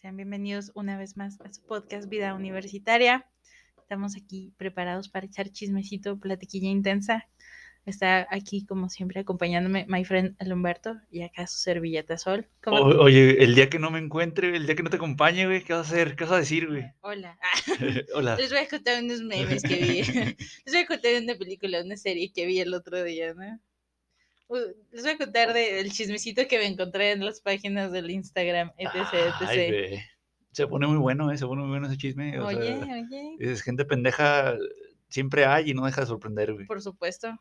Sean bienvenidos una vez más a su podcast Vida Universitaria. Estamos aquí preparados para echar chismecito, platiquilla intensa. Está aquí, como siempre, acompañándome my friend el Humberto y acá su servilleta Sol. ¿Cómo- O- Oye, el día que no me encuentre, el día que no te acompañe, güey, ¿qué vas a hacer? ¿Qué vas a decir, güey? Hola. Hola. Les voy a contar unos memes que vi. Les voy a contar una película, una serie que vi el otro día, ¿no? Uh, Les voy a contar del chismecito que me encontré en las páginas del Instagram, etc, Ay, etc. güey. Se pone muy bueno, ¿eh? Se pone muy bueno ese chisme. o Oye, sea, oye, es gente pendeja, siempre hay y no deja de sorprender, güey. por supuesto.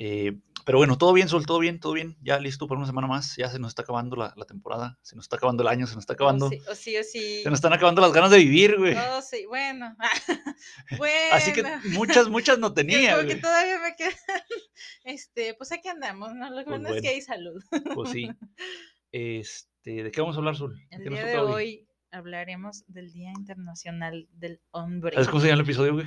Eh, pero bueno, todo bien, Sol, todo bien, todo bien. Ya listo para una semana más. Ya se nos está acabando la, la temporada, se nos está acabando el año, se nos está acabando. O sí, o sí, o sí. Se nos están acabando las ganas de vivir, güey. Oh, sí, bueno. bueno. Así que muchas, muchas no tenía, como que güey. todavía me quedan. Este, pues aquí andamos, ¿no? Lo que Pues bueno es que hay salud. Pues sí. Este, ¿de qué vamos a hablar, Sol? ¿De El día de toca hoy hablaremos del Día Internacional del Hombre. ¿Sabes cómo se llama el episodio, güey?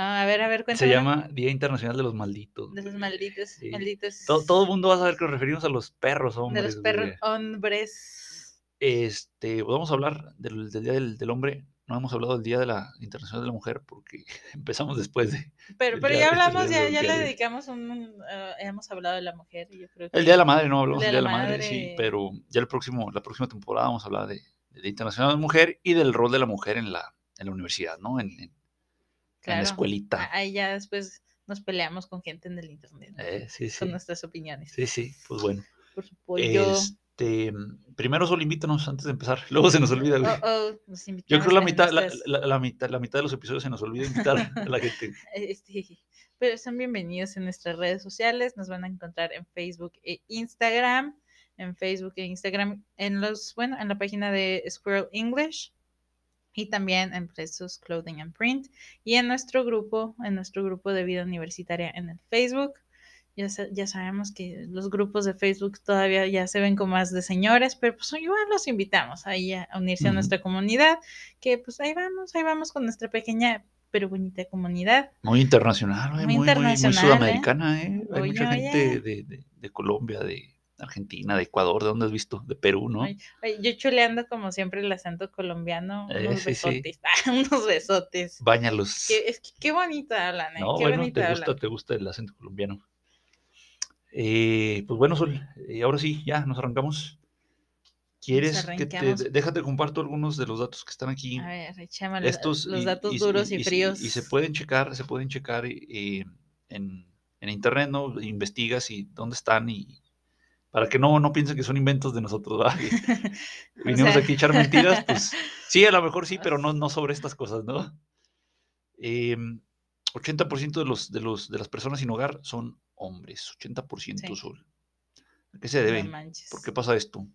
Ah, a ver, a ver, Se cuéntame. llama Día Internacional de los Malditos. De los malditos, Sí. malditos. Todo, todo el mundo va a saber que nos referimos a los perros de hombres. los perros hombres. Este, vamos a hablar del, del Día del, del Hombre. No hemos hablado del Día de la Internacional de la Mujer porque empezamos después de... Pero, pero ya de- hablamos, ya, ya de- le dedicamos un, un, ah, hemos hablado de la mujer, y yo creo que El Día de la Madre, no hablamos del de Día de la la Madre, sí, pero ya el próximo, la próxima temporada vamos a hablar de, Día Internacional de la Mujer y del rol de la mujer en la, en la universidad, ¿no? En, en- en la escuelita. ahí ya después nos peleamos con gente en el internet, Eh, sí, sí. con nuestras opiniones. Sí, sí, pues bueno. Por supuesto. Este, primero solo invítanos antes de empezar. Luego se nos olvida, güey. Oh, oh, nos Yo creo la mitad, la, nuestras- la- la mitad, la mitad de los episodios se nos olvida invitar a la gente. Este, pero son bienvenidos en nuestras redes sociales. Nos van a encontrar en Facebook e Instagram. En Facebook e Instagram, en los, bueno, en la página de Squirrel English y también en Presos Clothing and Print y en nuestro grupo, en nuestro grupo de vida universitaria en el Facebook. Ya, ya sabemos que los grupos de Facebook todavía ya se ven como más de señores, pero pues igual los invitamos ahí a unirse a nuestra comunidad, que pues ahí vamos, ahí vamos con nuestra pequeña pero bonita comunidad. Muy internacional, güey, Muy muy, muy- muy, internacional, ¿eh? sudamericana, ¿eh? Hay Oye, mucha gente de, de- de Colombia, de Argentina, de Ecuador, ¿de dónde has visto? De Perú, ¿no? Ay, Ay, yo chuleando como siempre el acento colombiano, Eh, unos sí. besotes, unos besotes. Báñalos. Qué, es que qué bonito hablan, ¿eh? No, qué bueno, te gusta, te gusta el acento colombiano. Eh, pues bueno, Sol, eh, ahora sí, ya nos arrancamos. ¿Quieres que te, déjate comparto algunos de los datos que están aquí? A ver, echémosle estos los y- datos y- duros y, y- y- fríos. Y, se pueden checar, se pueden checar eh, en, en internet, ¿no? Investigas y dónde están y para que no, no piensen que son inventos de nosotros, Vinimos sea- aquí a echar mentiras, pues sí, a lo mejor sí, pero no, no sobre estas cosas, ¿no? Em, 80% de, los, de, los, de las personas sin hogar son hombres, 80% Sí. Sol. ¿A qué se No debe? manches. ¿Por qué pasa esto?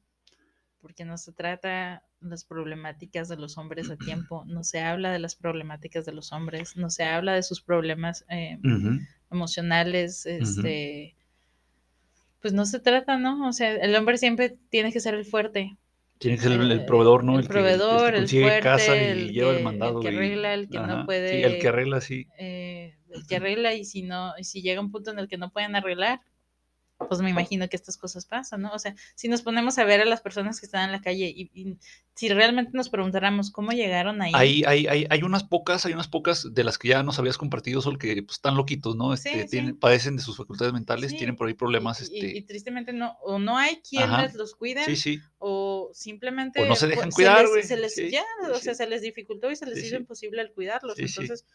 Porque no se trata las problemáticas de los hombres a tiempo, no se habla de las problemáticas de los hombres, no se habla de sus problemas eh, Ujú. emocionales, este, pues no se trata, ¿no? O sea, el hombre siempre tiene que ser el fuerte, Tiene que ser el, el eh, proveedor, ¿no? el que- el que, proveedor, el consigue fuerte, casa y el lleva que- el mandado. el que y- arregla, el que no ajá, Sí, el puede- que arregla, sí. eh, el que arregla y si no, y si llega un punto en el que no pueden arreglar, pues me imagino que estas cosas pasan, ¿no? O sea, si nos ponemos a ver a las personas que están en la calle y, y si realmente nos preguntáramos cómo llegaron ahí, Hay, hay, hay, hay unas pocas, hay unas pocas de las que ya nos habías compartido, Sol, que pues, están loquitos, ¿no? Este, sí. tienen- padecen de sus facultades mentales, Sí, tienen por ahí problemas, y, este, y tristemente no, o no hay quien Ajá. les los cuide, sí, sí, o simplemente O no se dejan cuidar, les- güey, se les- sí, ya, o sí. sea, se les dificultó y se les hizo imposible el cuidarlos. Entonces,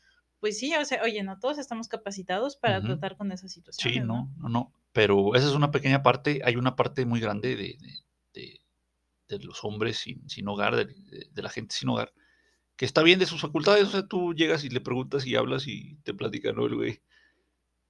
pues sí, o sea, oye, no todos estamos capacitados para tratar con esas situaciones. sí, no, no, no, pero esa es una pequeña parte, hay una parte muy grande de, de- de- de los hombres sin, sin hogar, de, la gente sin hogar, que está bien de sus facultades, o sea, tú llegas y le preguntas y hablas y te platican, ¿no? El güey.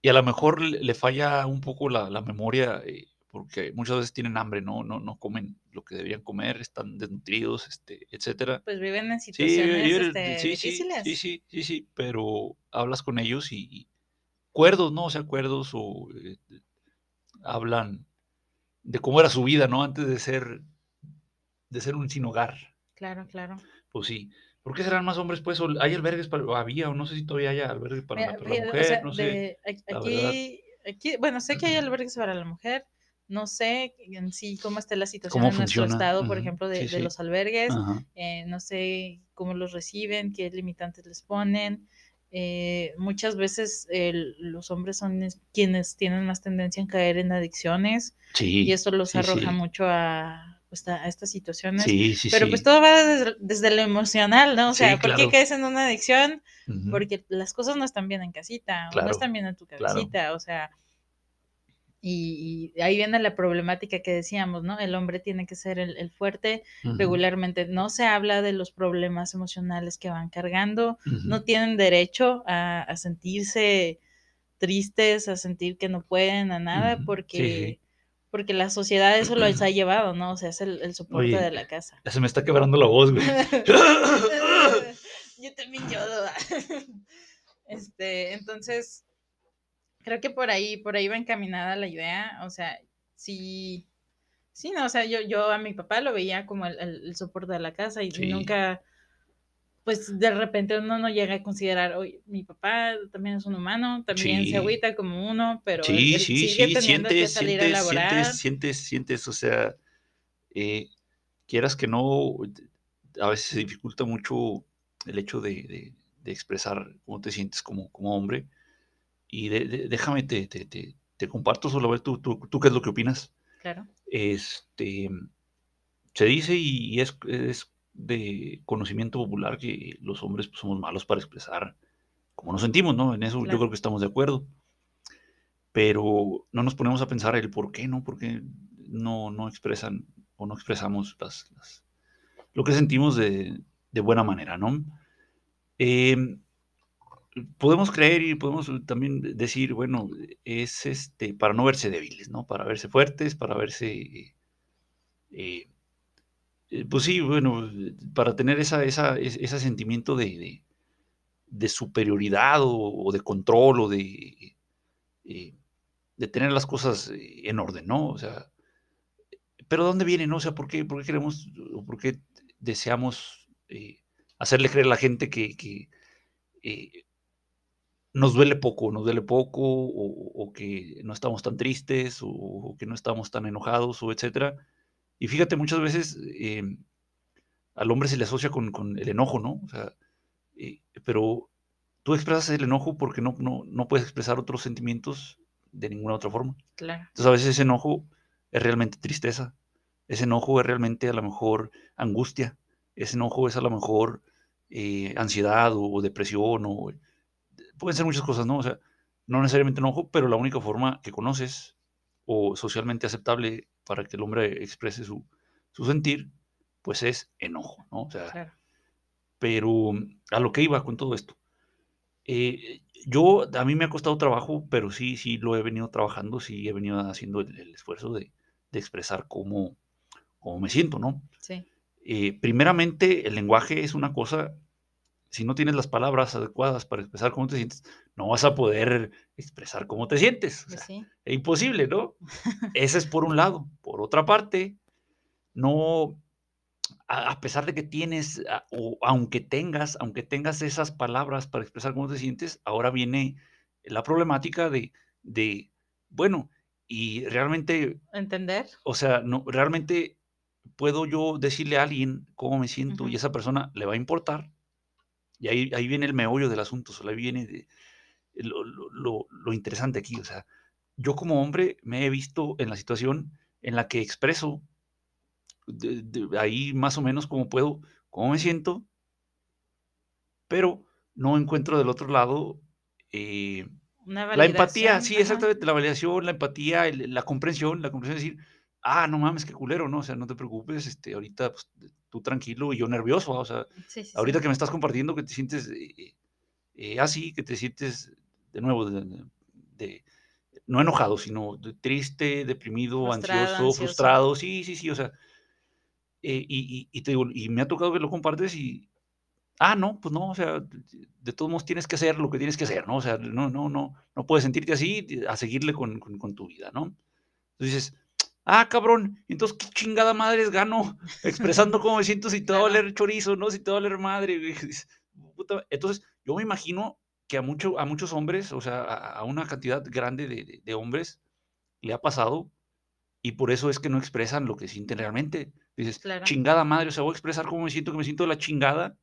Y a lo mejor le, le falla un poco la, la memoria, eh, porque muchas veces tienen hambre, ¿no? No, no comen lo que deberían comer, están desnutridos, este, etcétera. Pues viven en Sí, situaciones viven- este, sí, sí, difíciles. sí, sí, sí, sí, pero hablas con ellos y, y cuerdos, ¿no? O sea, cuerdos o eh, hablan de cómo era su vida, ¿no? Antes de ser, de ser un sin hogar. Claro, claro. Pues sí. ¿Por qué serán más hombres? Pues hay albergues para, había, o no sé si todavía hay albergues para, la, Mira, para la fíjate, o mujer, sea, no de- aquí, aquí, bueno, sé que hay albergues para la mujer, no sé en sí cómo está la situación ¿Cómo en nuestro estado, por ejemplo, de, sí, de los albergues, eh, no sé cómo los reciben, qué limitantes les ponen. Eh, muchas veces el- los hombres son es- quienes tienen más tendencia en caer en adicciones y Sí, eso los sí, arroja sí. mucho a, pues, a- a estas situaciones. Sí, sí, Pero pues todo va desde, desde lo emocional, ¿no? O sea, ¿por qué caes en una adicción? Porque las cosas no están bien en casita, o no están bien en tu claro. cabecita, o sea, y, y ahí viene la problemática que decíamos, ¿no? El hombre tiene que ser el, el fuerte, regularmente no se habla de los problemas emocionales que van cargando, no tienen derecho a, a sentirse tristes, a sentir que no pueden, a nada, porque, sí. porque la sociedad eso los ha llevado, ¿no? O sea, es el, el soporte Oye, de la casa. Ya se me está quebrando la voz, güey. Yo también lloro. Este, entonces, creo que por ahí, por ahí va encaminada la idea. O sea, sí, sí, no, o sea, yo, yo a mi papá lo veía como el, el- el soporte de la casa y Sí. nunca, pues de repente uno no llega a considerar, oye, mi papá también es un humano, también Sí. se agüita como uno, pero Sí, él sí, sigue sí, teniendo que sientes, a sientes, laborar. sientes, sientes, sientes, o sea, eh, quieras que no, a veces se dificulta mucho el hecho de, de- de expresar cómo te sientes como, como hombre. Y de- de- déjame, te, te, te, te comparto solo a ver tú, tú, tú qué es lo que opinas. Claro, Este, se dice y es, es de conocimiento popular que los hombres pues, somos malos para expresar cómo nos sentimos, ¿no? En eso yo Claro. creo que estamos de acuerdo. Pero no nos ponemos a pensar el por qué, ¿no? ¿Por qué no, no expresan o no expresamos las, las- lo que sentimos de, de buena manera, ¿no? Eh, podemos creer y podemos también decir, bueno, es este, para no verse débiles, ¿no? Para verse fuertes, para verse, eh, eh, eh, pues sí, bueno, para tener esa, esa, es- ese sentimiento de, de- superioridad o, de control o de, eh, de tener las cosas eh, en orden, ¿no? O sea, pero ¿de dónde viene, no? O sea, ¿por qué, por qué queremos o por qué deseamos eh, hacerle creer a la gente que, que, eh, nos duele poco, nos duele poco, o, o que no estamos tan tristes, o, o que no estamos tan enojados, o etcétera. Y fíjate, muchas veces eh, al hombre se le asocia con, con el enojo, ¿no? O sea, eh, pero tú expresas el enojo porque no, no, no puedes expresar otros sentimientos de ninguna otra forma. claro, Entonces a veces ese enojo es realmente tristeza, ese enojo es realmente a lo mejor angustia, ese enojo es a lo mejor eh, ansiedad o, o depresión o pueden ser muchas cosas, ¿no? O sea, no necesariamente enojo, pero la única forma que conoces o socialmente aceptable para que el hombre exprese su, su sentir, pues es enojo, ¿no? O sea, claro. pero a lo que iba con todo esto. Eh, yo, a mí me ha costado trabajo, pero sí, sí lo he venido trabajando, sí he venido haciendo el, el esfuerzo de, de expresar cómo, cómo me siento, ¿no? Sí, Eh, primeramente, el lenguaje es una cosa, si no tienes las palabras adecuadas para expresar cómo te sientes, no vas a poder expresar cómo te sientes. O pues sea, sí, es imposible, ¿no? Ese es por un lado. Por otra parte, no, a, pesar de que tienes, o aunque tengas, aunque tengas esas palabras para expresar cómo te sientes, ahora viene la problemática de, de bueno, y realmente, entender. o sea, no, realmente puedo yo decirle a alguien cómo me siento y esa persona le va a importar. Y ahí, ahí viene el meollo del asunto, o sea, ahí viene de- lo, lo- lo- lo interesante aquí. O sea, yo como hombre me he visto en la situación en la que expreso de- de ahí más o menos como puedo, cómo me siento, pero no encuentro del otro lado eh, Una la empatía, sí, ajá, exactamente, la validación, la empatía, el- la comprensión, la comprensión de decir, ah, no mames, qué culero, ¿no? O sea, no te preocupes, este, ahorita pues, tú tranquilo y yo nervioso, o sea, Sí, sí, ahorita sí. que me estás compartiendo que te sientes eh, eh, así, que te sientes de nuevo, de, de- de- no enojado, sino de triste, deprimido, Frustrado, ansioso, ansioso. frustrado, sí, sí, sí, o sea, eh, y, y- y te digo, y me ha tocado que lo compartes y, ah, no, pues no, o sea, de, todos modos tienes que hacer lo que tienes que hacer, ¿no? O sea, no, no, no, no puedes sentirte así a seguirle con, con- con tu vida, ¿no? Entonces dices, ah, cabrón, entonces qué chingada madres gano expresando cómo me siento si te va a valer chorizo, ¿no? Si te va a valer madre, puta, Entonces, yo me imagino que a, mucho, a muchos hombres, o sea, a, una cantidad grande de, de- de hombres, le ha pasado Y por eso es que no expresan lo que sienten realmente. Dices, Claro. chingada madre, o sea, voy a expresar cómo me siento, que me siento de la chingada.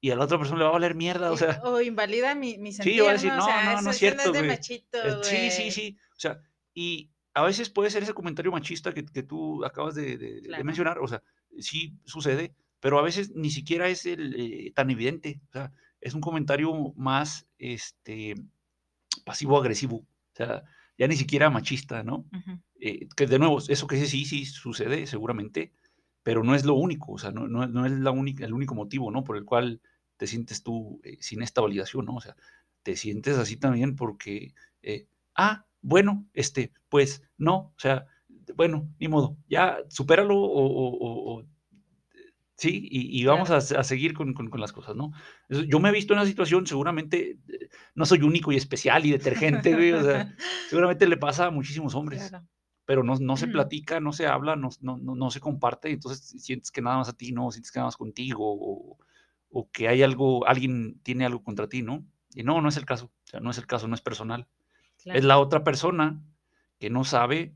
Y a la otra persona le va a valer mierda, o sea. o invalida mi, mi sentir, Sí, va a decir, ¿no? no, no, no es cierto, güey. Sí, sí, sí. O sea, y a veces puede ser ese comentario machista que, que tú acabas de, de- de Claro. mencionar, o sea, sí sucede, pero a veces ni siquiera es el, eh, tan evidente. O sea, es un comentario más este, pasivo-agresivo. O sea, ya ni siquiera machista, ¿no? Ujú. Eh, que de nuevo, eso que sí, sí sucede seguramente, pero no es lo único, o sea, no, no, no es la única, el único motivo, ¿no? Por el cual te sientes tú eh, sin esta validación, ¿no? O sea, te sientes así también porque, eh, ah, bueno, este, pues no, o sea, bueno, ni modo, ya supéralo o, o- o- sí, y, y vamos a, a seguir con, con- con las cosas, ¿no? Yo me he visto en una situación, seguramente, eh, no soy único y especial y detergente, güey, o sea, seguramente le pasa a muchísimos hombres Claro. pero no, no se Ujú. platica, no se habla, no, no, no, no se comparte, entonces sientes que nada más a ti, no, sientes que nada más contigo, o, o que hay algo, alguien tiene algo contra ti, ¿no? Y no, no es el caso, o sea, no es el caso, no es personal. Claro. Es la otra persona que no sabe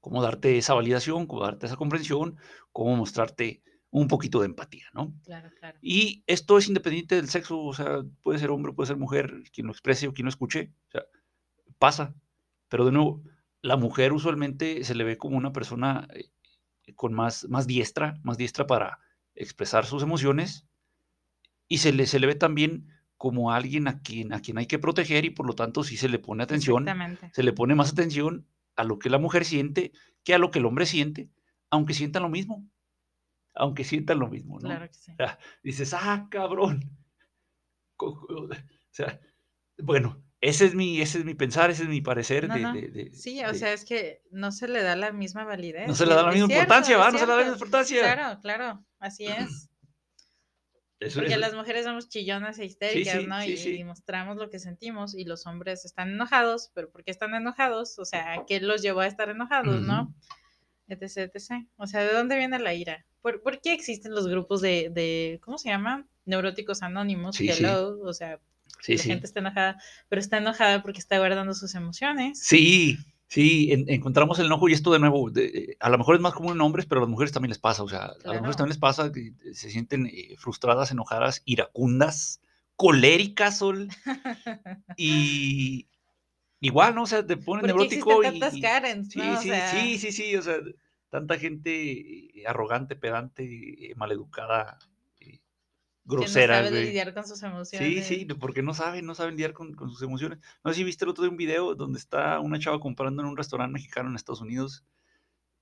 cómo darte esa validación, cómo darte esa comprensión, cómo mostrarte un poquito de empatía, ¿no? Claro, claro. Y esto es independiente del sexo, o sea, puede ser hombre, puede ser mujer, quien lo exprese o quien lo escuche, o sea, pasa. Pero de nuevo, la mujer usualmente se le ve como una persona eh, con más, más diestra, más diestra para expresar sus emociones y se le, se le ve también como alguien a quien, a quien hay que proteger y por lo tanto sí se le pone atención, se le pone más atención a lo que la mujer siente que a lo que el hombre siente, aunque sientan lo mismo, aunque sientan lo mismo, ¿no? Claro que sí. sea, dices, ah, cabrón. O sea, bueno, ese es mi, ese es mi pensar, ese es mi parecer No, de, no. de- de- Sí, o sea, es que no se le da la misma validez. no se le da la misma cierto, importancia, ¿va? No se le da la misma importancia. Claro, claro, así es. Eso- Porque eso- las mujeres somos chillonas e histéricas, sí, ¿no? sí, y, mostramos lo que sentimos y los hombres están enojados, pero ¿por qué están enojados? O sea, ¿qué los llevó a estar enojados, no? Etc, etc. O sea, ¿de dónde viene la ira? ¿Por, por qué existen los grupos de, de, ¿cómo se llama? Neuróticos anónimos, hello, o sea, la gente está enojada, pero está enojada porque está guardando sus emociones. Sí, sí, en- encontramos el enojo y esto de nuevo, de- eh, a lo mejor es más común en hombres, pero a las mujeres también les pasa, o sea, a las mujeres también les pasa que eh, se sienten eh, frustradas, enojadas, iracundas, coléricas, Sol, y igual, ¿no? O sea, te ponen ¿Por qué neurótico y... tantas Karens, Sí, no? O sí, sea, sí, sí, sí, o sea, tanta gente eh, arrogante, pedante, maleducada, eh, que no grosera, sabe güey. lidiar con sus Sí, emociones. sí, porque no saben, no saben lidiar con, con sus emociones. No sé si viste el otro día un video donde está una chava comprando en un restaurante mexicano en Estados Unidos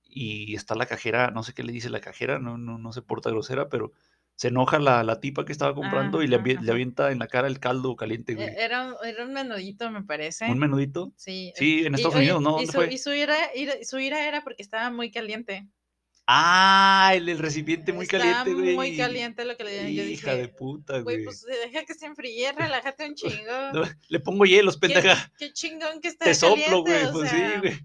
y está la cajera, no sé qué le dice la cajera, no, no, no se porta grosera, pero se enoja la, la tipa que estaba comprando y le, Ajá, le avienta en la cara el caldo caliente, güey. Eh, Era, un- era un menudito, me parece. Un menudito. Sí. Sí, en Y, Estados oye, Unidos, ¿no? Y ¿Dónde su, fue? y su ira, ira- su ira era porque estaba muy caliente. Ah, el, el recipiente muy caliente, güey. muy caliente lo que le dieron. Yo Hija dije, de puta, güey, güey. pues deja que se enfríe, relájate un chingo. No, le pongo hielos, ¿Qué, pendeja. qué chingón que está Te caliente, soplo, güey. Pues sea, sí, güey.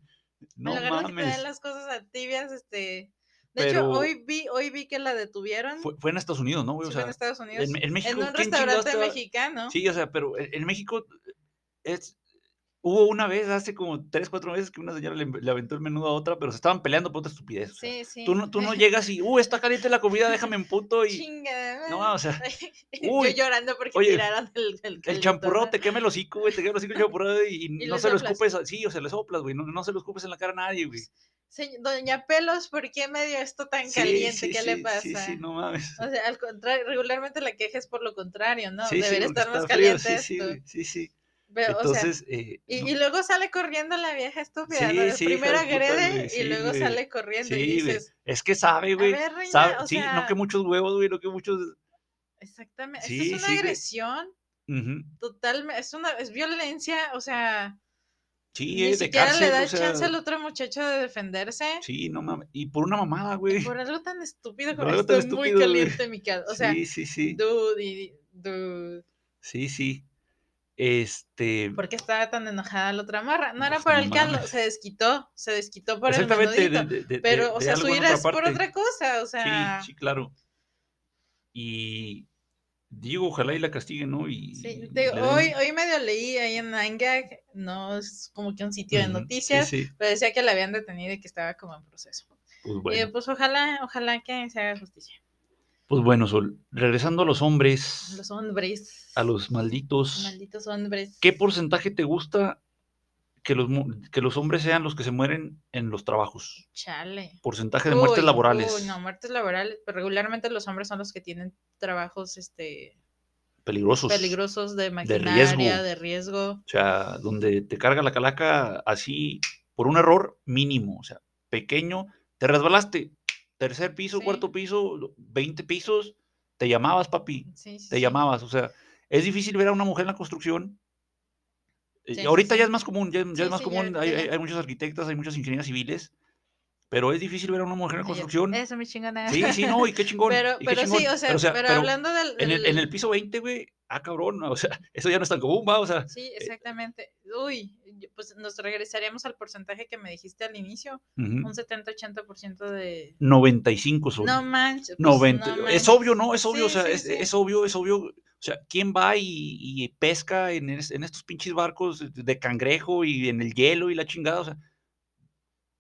No lugar de que te den mames. las cosas a tibias, este... De Pero- hecho, hoy vi, hoy vi que la detuvieron. Fue, fue en Estados Unidos, ¿no, güey? O fue sea, en Estados Unidos. en, en México. en un ¿quién chingados restaurante mexicano. Sí, o sea, pero en, en México es, hubo una vez, hace como tres, cuatro meses, que una señora le, le aventó el menudo a otra, pero se estaban peleando por otra estupidez. o sea, Sí, sí. Tú no, tú no llegas y, uh, está caliente la comida, déjame en puto y Chinga. No, o sea, Yo uy, llorando porque oye, tiraron el, el, el champurrado te quema el hocico, güey, te quema el hocico el champurrado y, y Y no se lo soplas. escupes, a- sí, o se le soplas, güey, no, no se lo escupes en la cara a nadie, güey. Se- Doña Pelos, ¿por qué me dio esto tan Sí, caliente? sí, ¿Qué sí, le pasa? Sí, sí, no mames. O sea, al contrario, regularmente la queja es por lo contrario, ¿no? Debería estar más frío, caliente sí, sí, esto. sí, sí. Pero, o sea, Entonces, eh, y, no- y luego sale corriendo la vieja estúpida, Sí, ¿no? sí, Primero agrede güey, y sí, luego güey. sale corriendo y güey. dices, Es que sabe, güey. ver, reina, sabe- o sí, no que muchos huevos, güey, no que muchos. exactamente, Sí, esto es una güey. agresión totalmente, es una, es violencia, o sea, Sí, ni eh, de siquiera cárcel, le da o sea, chance al otro muchacho de defenderse. Sí, no mames. Y por una mamada, güey. Por algo tan estúpido como estoy muy estúpido, güey. caliente mi casa. O sea, sí, sí, sí. dude. Sí, sí. Este. ¿Por qué estaba tan enojada la otra morra? No era por el caldo, se desquitó, se desquitó por el menudito. de- de- Pero, o sea, su ira es por otra cosa, o sea, Sí, sí, claro. Y. digo, ojalá y la castiguen, ¿no? Y, Sí, y digo, den- hoy, hoy medio leí ahí en 9gag, no es como que un sitio de sí, noticias, sí, pero decía que la habían detenido y que estaba como en proceso. pues Y bueno. pues ojalá, ojalá que se haga justicia. Pues bueno, Sol, regresando a los hombres, Los hombres. a los malditos, Malditos hombres. ¿qué porcentaje te gusta que los, que los hombres sean los que se mueren en los trabajos? Chale. Porcentaje de muertes laborales. Uy, no, muertes laborales. Pero regularmente los hombres son los que tienen trabajos este, Peligrosos. peligrosos de riesgo. maquinaria, de riesgo. O sea, donde te carga la calaca así por un error mínimo, o sea, pequeño, te resbalaste, tercer piso, Sí. cuarto piso, 20 pisos, te llamabas, papi, Sí, sí, te llamabas, o sea, es difícil ver a una mujer en la construcción. Eh, ahorita ya es más común, ya, es más común, hay, ya. hay- hay muchas arquitectas, hay muchas ingenieras civiles, pero es difícil ver a una mujer en construcción. Eso me chingona. Sí, sí, no, y qué chingón. Pero, y qué pero sí, o sea, pero, pero hablando del, en, el, en del- el piso 20, güey, ah, cabrón, o sea, eso ya no es tan común, va, o sea, Sí, exactamente. Uy, pues nos regresaríamos al porcentaje que me dijiste al inicio, ujú, un 70-80% de... 95 son. No manches. pues, 90. no es obvio, ¿no? Es obvio, o sea, sí, es, sí. es obvio, es obvio. O sea, ¿quién va y, y pesca en, en estos pinches barcos de cangrejo y en el hielo y la chingada? O sea,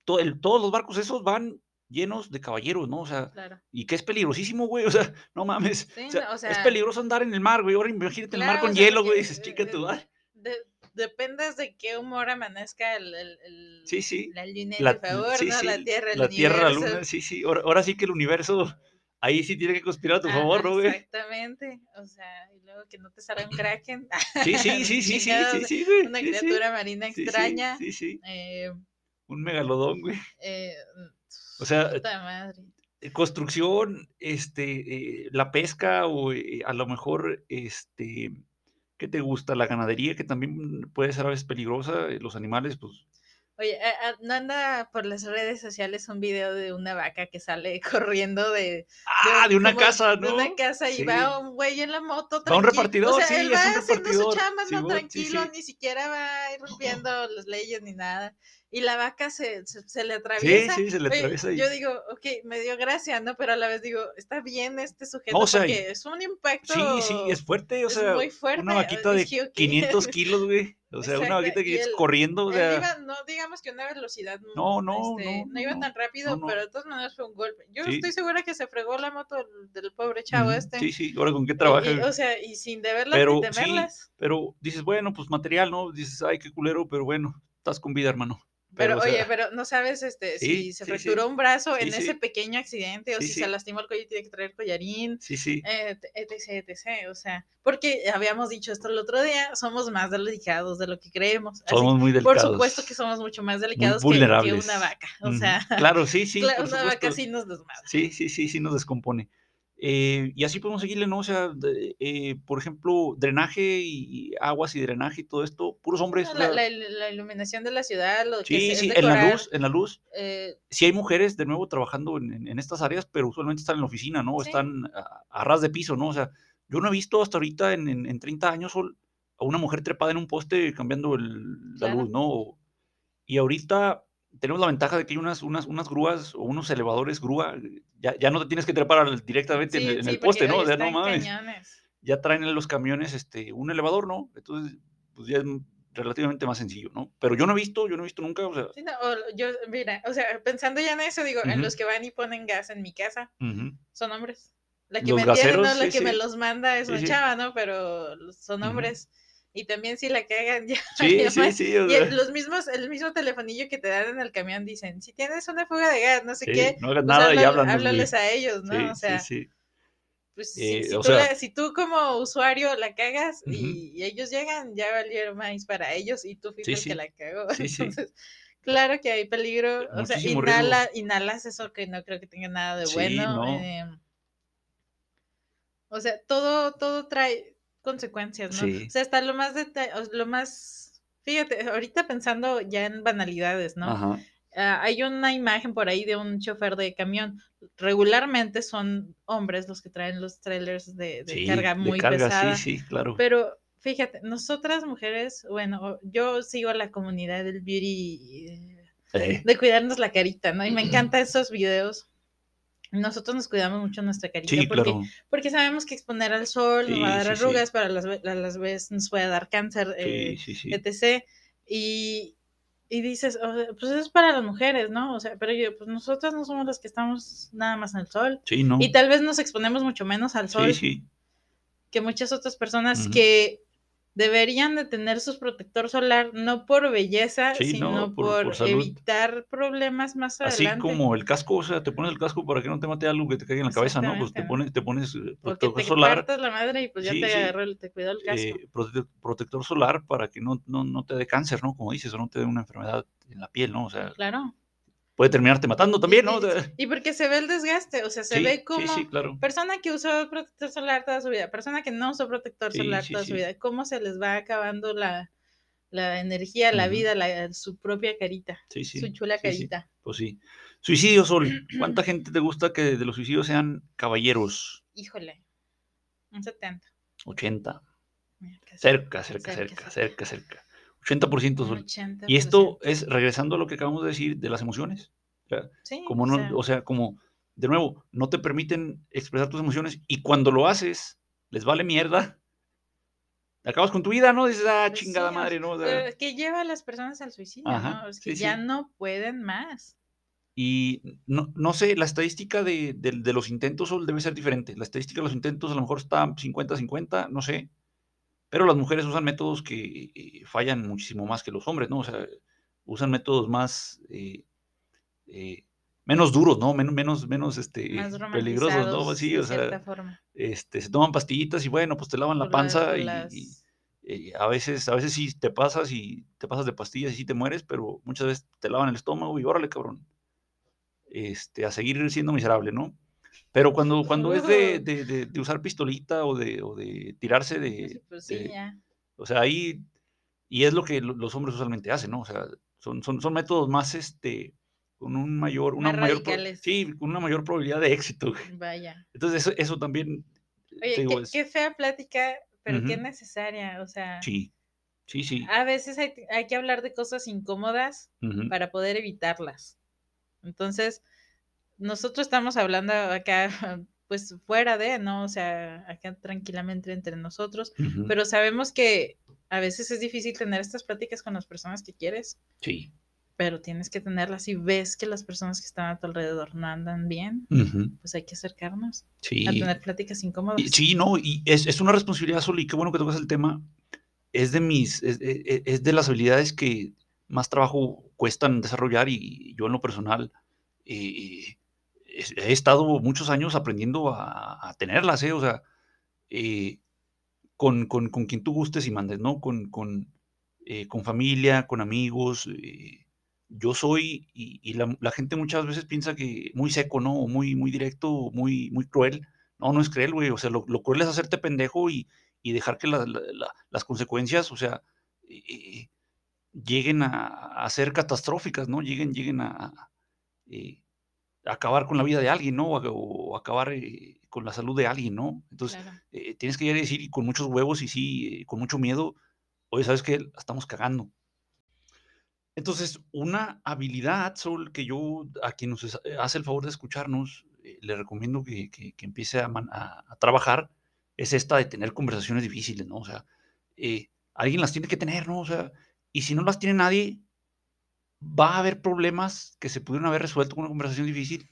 todo el- todos los barcos esos van llenos de caballeros, ¿no? O sea, Claro. y que es peligrosísimo, güey. O sea, no mames. Sí, o sea, no, o es peligroso andar en el mar, güey. Ahora imagínate en el mar Claro, con hielo, güey. Dices, chica, madre. De- dependes de qué humor amanezca el, el, el- Sí, sí. la luna La, tu favor, sí, ¿no? la tierra, el la tierra, la luna, sí, sí. Ahora, ahora sí que el universo, ahí sí tiene que conspirar a tu Ah, favor, ¿no, güey? Exactamente. O sea, y luego que no te salga un kraken. Sí, sí, sí, sí, sí, sí, sí. Una criatura marina extraña. Sí, sí. eh, Un megalodón, güey. eh, O sea, puta madre. eh, construcción, este, eh, la pesca o eh, a lo mejor, este, ¿qué te gusta? La ganadería, que también puede ser a veces peligrosa, los animales, pues, Oye, ¿no anda por las redes sociales un video de una vaca que sale corriendo de, ah, de una como casa, de ¿no? una casa y Sí. va un güey en la moto Va un repartidor, o sea, sí, él es va un haciendo su chamba, no tranquilo, sí. ni siquiera va ir rompiendo las leyes ni nada. Y la vaca se, se, se le Sí, atraviesa. sí, se le Oye, atraviesa y... Yo digo, ok, me dio gracia, ¿no? Pero a la vez digo, está bien este sujeto o sea, porque es un impacto. Sí, sí, es fuerte, o es sea, muy fuerte, una vaquita de dije, ok. 500 kilos, güey. O sea, una Exacto, vaquita de y 500 él- corriendo, o sea, iba, no digamos que una velocidad No, no, este, no, iba no, tan rápido, no, no. pero de todas maneras fue un golpe. Yo Sí. estoy segura que se fregó la moto del, del pobre chavo ujú, este. sí, sí, ahora con qué trabaja. y, o sea, y sin deberlas Pero ni sí, temerlas. Pero dices, bueno, pues material, ¿no? Dices, ay, qué culero, pero bueno, estás con vida, hermano. Pero, o sea, oye, pero no sabes este, Sí, si se sí, fracturó sí. un brazo en ese pequeño accidente o si se lastimó el cuello y tiene que traer collarín, Sí, sí. eh, etc, etc. O sea, porque habíamos dicho esto el otro día, somos más delicados de lo que creemos. Así Somos muy Por delicados. supuesto que somos mucho más delicados que- una vaca. O sea, Claro, sí, sí. cla- por una vaca sí nos desmadra. Sí, sí, sí, sí nos descompone. Eh, y así podemos seguirle, ¿no? O sea, de- eh, por ejemplo, drenaje y, y aguas y drenaje y todo esto, puros hombres. La, la- la iluminación de la ciudad, lo que sí, es sí, en la luz, en la luz. eh, Sí hay mujeres, de nuevo, trabajando en, en- en estas áreas, pero usualmente están en la oficina, ¿no? Sí. Están a, a ras de piso, ¿no? O sea, yo no he visto hasta ahorita en, en, en 30 años a una mujer trepada en un poste cambiando el- la Claro. luz, ¿no? Y ahorita tenemos la ventaja de que hay unas, unas, unas grúas o unos elevadores grúa, ya, ya no te tienes que trepar directamente en, sí, el- en poste, ¿no? O sea, no mames. cañones. Ya traen en los camiones este, un elevador, ¿no? Entonces, pues ya es relativamente más sencillo, ¿no? Pero yo no he visto, yo no he visto nunca, o sea, Sí, no, o- yo, mira, o sea, pensando ya en eso, digo, en los que van y ponen gas en mi casa, son hombres. La que Los me entiende, ¿no? gaseros, La que me los manda es una chava, ¿no? Pero son hombres. Y también si la cagan, ya. sí, ya sí, más. sí, o Y sea, los mismos, el mismo telefonillo que te dan en el camión dicen, si tienes una fuga de gas, no sé qué, no hagas pues nada y güey. háblales a ellos, ¿no? O sea, sí, sí. pues si, Eh, si o tú sea- la- si tú como usuario la cagas Ujú. y, y ellos llegan, ya valieron más para ellos y tú fuiste el que la cagó. Sí, sí. Entonces, claro que hay peligro. O sea, inhala, inhalas eso que no creo que tenga nada de bueno. no. eh, o sea, todo, todo trae consecuencias, ¿no? Sí. O sea, hasta lo más lo más, fíjate, ahorita pensando ya en banalidades, ¿no? Ajá. Ah, hay una imagen por ahí de un chofer de camión. Regularmente son hombres los que traen los trailers de, de Sí, carga de muy carga, pesada. Sí, sí, claro. Pero fíjate, nosotras mujeres, bueno, yo sigo a la comunidad del beauty, Eh, de cuidarnos la carita, ¿no? Y me encantan esos videos nosotros nos cuidamos mucho nuestra carita Sí, porque, claro. porque sabemos que exponer al sol nos va a dar sí, arrugas, para las, las veces nos puede dar cáncer, eh, etc. Y, y dices, o sea, pues eso es para las mujeres, ¿no? O sea, pero yo, pues nosotras no somos las que estamos nada más en el sol. Sí, ¿no? Y tal vez nos exponemos mucho menos al sol que muchas otras personas que deberían de tener su protector solar no por belleza, Sí, sino no, por- por, por salud. evitar problemas más Así adelante. como el casco, o sea, te pones el casco para que no te mate algo que te caiga en la cabeza, ¿no? Pues te pones, te pones eh, Porque protector te solar, la madre y pues ya Sí, te sí. agarró, el- te cuidó el casco. eh, prote- protector solar para que no, no, no te dé cáncer, ¿no? Como dices, o no te dé una enfermedad en la piel, ¿no? O sea, claro. Puede terminarte matando también, ¿no? Y, porque se ve el desgaste, o sea, se sí, ve como sí, sí, claro. persona que usó protector solar toda su vida, persona que no usó protector solar toda su vida, cómo se les va acabando la, la energía, la vida, la- su propia carita, Sí, sí. su chula carita. Pues sí. Suicidio, Sol. ¿Cuánta gente te gusta que de los suicidios sean caballeros? Híjole, un 70. 80. Mira, casi. Cerca, cerca, Cerca, cerca, cerca, cerca. 80% Un Sol. 80%. Y esto es regresando a lo que acabamos de decir de las emociones. O sea, Sí, como o no, sea, o sea, como de nuevo, no te permiten expresar tus emociones y cuando lo haces, les vale mierda. Acabas con tu vida, ¿no? Dices, ah, pues chingada sí, madre, ¿no? O sea, pero es que lleva a las personas al suicidio, Ajá, ¿no? Es que sí, ya no pueden más. Y no, no sé, la estadística de, de- de los intentos Sol, debe ser diferente. La estadística de los intentos a lo mejor está 50-50, no sé. Pero las mujeres usan métodos que eh, fallan muchísimo más que los hombres, ¿no? O sea, usan métodos más, eh, eh, menos duros, ¿no? Menos, menos, menos este, Más peligrosos, ¿no? Sí, o sea, forma. este, se toman pastillitas y bueno, pues te lavan la panza y, a veces, a veces sí te pasas y te pasas de pastillas y sí te mueres, pero muchas veces te lavan el estómago y órale, cabrón. Este, a seguir siendo miserable, ¿no? Pero cuando, cuando es de, Uh. de- de- de usar pistolita o de, o de tirarse de, pues sí, ya. o sea, ahí, y es lo que lo- los hombres usualmente hacen, ¿no? O sea, son, son, son métodos más, este, con un mayor, una Más mayor, radicales. sí, con una mayor probabilidad de éxito. Vaya. Entonces, eso, eso también, Oye, digo, qué, es- qué fea plática, pero qué Ujú. necesaria. O sea, sí, sí, sí. a veces hay, hay que hablar de cosas incómodas ujú, para poder evitarlas. Entonces, nosotros estamos hablando acá, pues fuera de, ¿no? O sea, acá tranquilamente entre nosotros, ujú, pero sabemos que a veces es difícil tener estas pláticas con las personas que quieres, Sí. pero tienes que tenerlas y ves que las personas que están a tu alrededor no andan bien, ujú, pues hay que acercarnos Sí. a tener pláticas incómodas. Sí, no, y es, es una responsabilidad, Sol, y qué bueno que tocas el tema. Es de mis, es, e- e- es de las habilidades que más trabajo cuestan desarrollar y yo en lo personal eh, es- he estado muchos años aprendiendo a, tenerlas, ¿eh? O sea, eh, con, con, con quien tú gustes y mandes, ¿no? Con, con, eh, con familia, con amigos. eh, yo soy, y, la, gente muchas veces piensa que muy seco, ¿no? O muy, muy directo, muy, muy cruel. No, no es cruel, güey. O sea, lo, cruel es hacerte pendejo y, y dejar que la- la- la- las consecuencias, o sea, eh, lleguen a, ser catastróficas, ¿no? Lleguen, lleguen a acabar con la vida de alguien, ¿no? O, a- acabar eh, con la salud de alguien, ¿no? Entonces, Claro. eh, tienes que llegar y decir con muchos huevos y sí, eh, con mucho miedo, oye, ¿sabes qué? La estamos cagando. Entonces, una habilidad, Sol, que yo a quien nos hace el favor de escucharnos, eh, le recomiendo que, que- que empiece a, a- a trabajar, es esta de tener conversaciones difíciles, ¿no? O sea, eh, alguien las tiene que tener, ¿no? O sea, y si no las tiene nadie, va a haber problemas que se pudieron haber resuelto con una conversación difícil,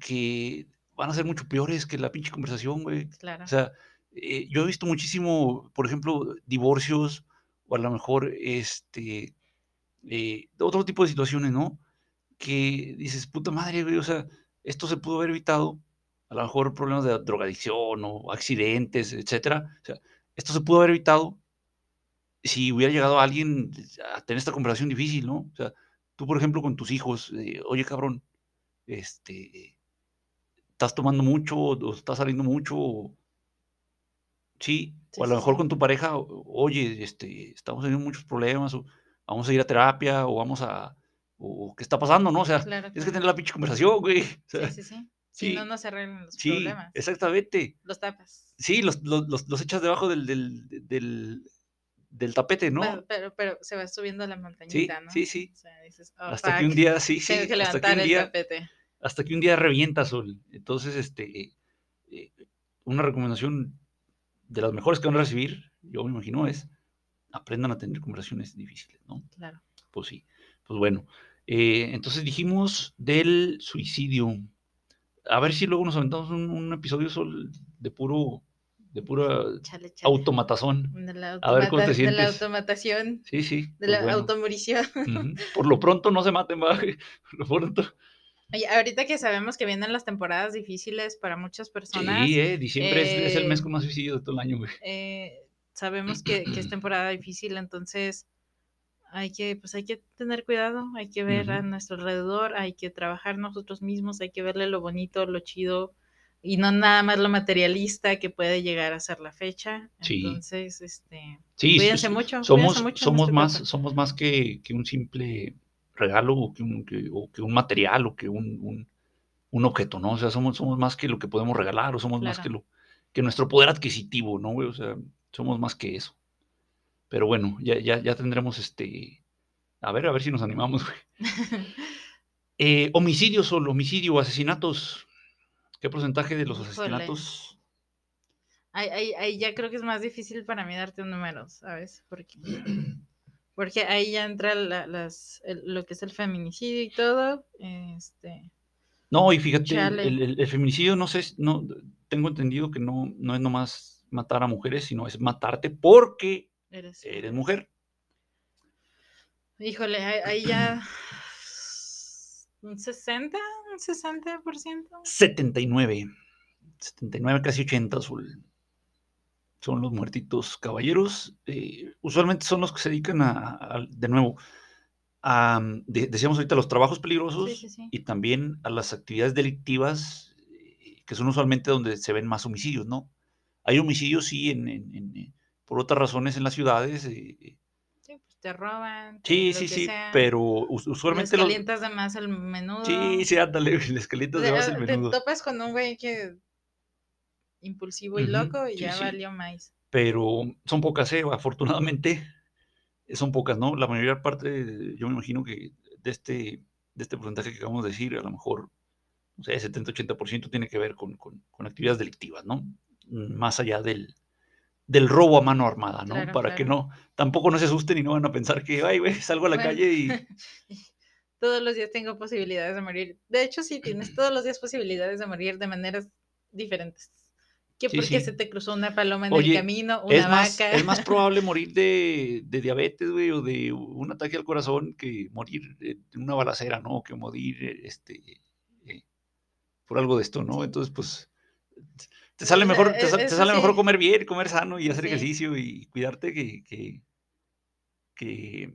que van a ser mucho peores que la pinche conversación, güey. Claro. O sea, eh, yo he visto muchísimo, por ejemplo, divorcios o a lo mejor este, eh, otro tipo de situaciones, ¿no? Que dices, puta madre, güey, o sea, esto se pudo haber evitado, a lo mejor problemas de drogadicción o accidentes, etcétera. O sea, esto se pudo haber evitado si hubiera llegado alguien a tener esta conversación difícil, ¿no? O sea, tú, por ejemplo, con tus hijos, eh, oye, cabrón, este, estás tomando mucho o estás saliendo mucho, o- sí, Sí, o a lo sí, mejor sí. con tu pareja, oye, este, estamos teniendo muchos problemas, o vamos a ir a terapia, o vamos a, o qué está pasando, ¿no? O sea, Claro, tienes que tener la pinche conversación, güey. O sea, Sí, sí, sí. Si sí, no, no se arreglan los sí, problemas. exactamente. Los tapas. Sí, los, los, los, los echas debajo del, del, del, del tapete, ¿no? Pero, pero, pero se va subiendo la Sí, montañita, ¿no? sí, sí. O sea, dices, oh, Hasta que un día, sí, sí, que hasta que un el día, tapete. hasta que un día revienta Sol. Entonces, este, eh, una recomendación de las mejores que van a recibir, yo me imagino, es aprendan a tener conversaciones difíciles, ¿no? Claro. Pues sí, pues bueno. eh, entonces dijimos del suicidio. A ver si luego nos aventamos un, un episodio Sol de puro, de pura Chale, chale. automatazón. De la, A ver cómo te automata- de la sientes. automatación, Sí, sí. de pues la bueno. automorición. Por lo pronto no se maten, va. Por lo pronto. Oye, ahorita que sabemos que vienen las temporadas difíciles para muchas personas, Sí, eh, diciembre es, es el mes eh, con más suicidios de todo el año, güey. eh, sabemos que, que es temporada difícil, entonces hay que, pues hay que tener cuidado, hay que ver a nuestro alrededor, hay que trabajar nosotros mismos, hay que verle lo bonito, lo chido y no nada más lo materialista que puede llegar a ser la fecha. Sí. Entonces, este, Sí, cuídense sí, mucho, Somos, cuídense mucho somos esta más, somos más que, que un simple regalo o que un, que, o que un material o que un, un, un objeto, ¿no? O sea, somos, somos más que lo que podemos regalar o somos más que lo que nuestro poder adquisitivo, ¿no? O sea, somos más que eso. Pero bueno, ya, ya, ya tendremos este. A ver, a ver si nos animamos, güey. Eh, homicidio solo, homicidio, asesinatos. ¿Qué porcentaje de los asesinatos? Ahí, ahí- ahí ya creo que es más difícil para mí darte un número, ¿sabes? Porque, porque ahí ya entra la- las, el- lo que es el feminicidio y todo. Este, No, y fíjate, el, Chale. el- el- el feminicidio no sé, no, tengo entendido que no, no es nomás matar a mujeres, sino es matarte porque eres, eres mujer. Híjole, ahí, ahí ya un 60, un 60%. 79, 79, casi 80 son, son los muertitos caballeros. eh, usualmente son los que se dedican a, a- de nuevo, a, de- decíamos ahorita, los trabajos peligrosos Sí, sí, sí. y también a las actividades delictivas, eh, que son usualmente donde se ven más homicidios, ¿no? Hay homicidios, sí, en, en- en, por otras razones en las ciudades. eh, te roban. te- sí, sí, sí, sea, pero us- Les usualmente los... calientas de más el menudo. Sí, sí, ándale, les calientas de Te- más el te menudo. topas con un güey que impulsivo y loco y sí, ya sí. valió más. pero son pocas, eh, afortunadamente, eh, son pocas, ¿no? La mayor parte, yo me imagino que de este, de este porcentaje que acabamos de decir, a lo mejor, no sé, 70-80% tiene que ver con, con- con actividades delictivas, ¿no? Más allá del, del robo a mano armada, ¿no? Claro, Para que no, tampoco no se asusten y no van a pensar que, ay, güey, salgo a la Bueno, calle y... todos los días tengo posibilidades de morir. De hecho, sí, tienes todos los días posibilidades de morir de maneras diferentes. Que Sí, porque sí. se te cruzó una paloma en Oye, el camino, una Es más, vaca. es más probable morir de, de diabetes, güey, o de un ataque al corazón que morir en una balacera, ¿no? Que morir, este, eh, por algo de esto, ¿no? Entonces, pues, te sale mejor, te, e- sa- te sale mejor comer bien, comer sano y hacer Sí. ejercicio y cuidarte que, que, que,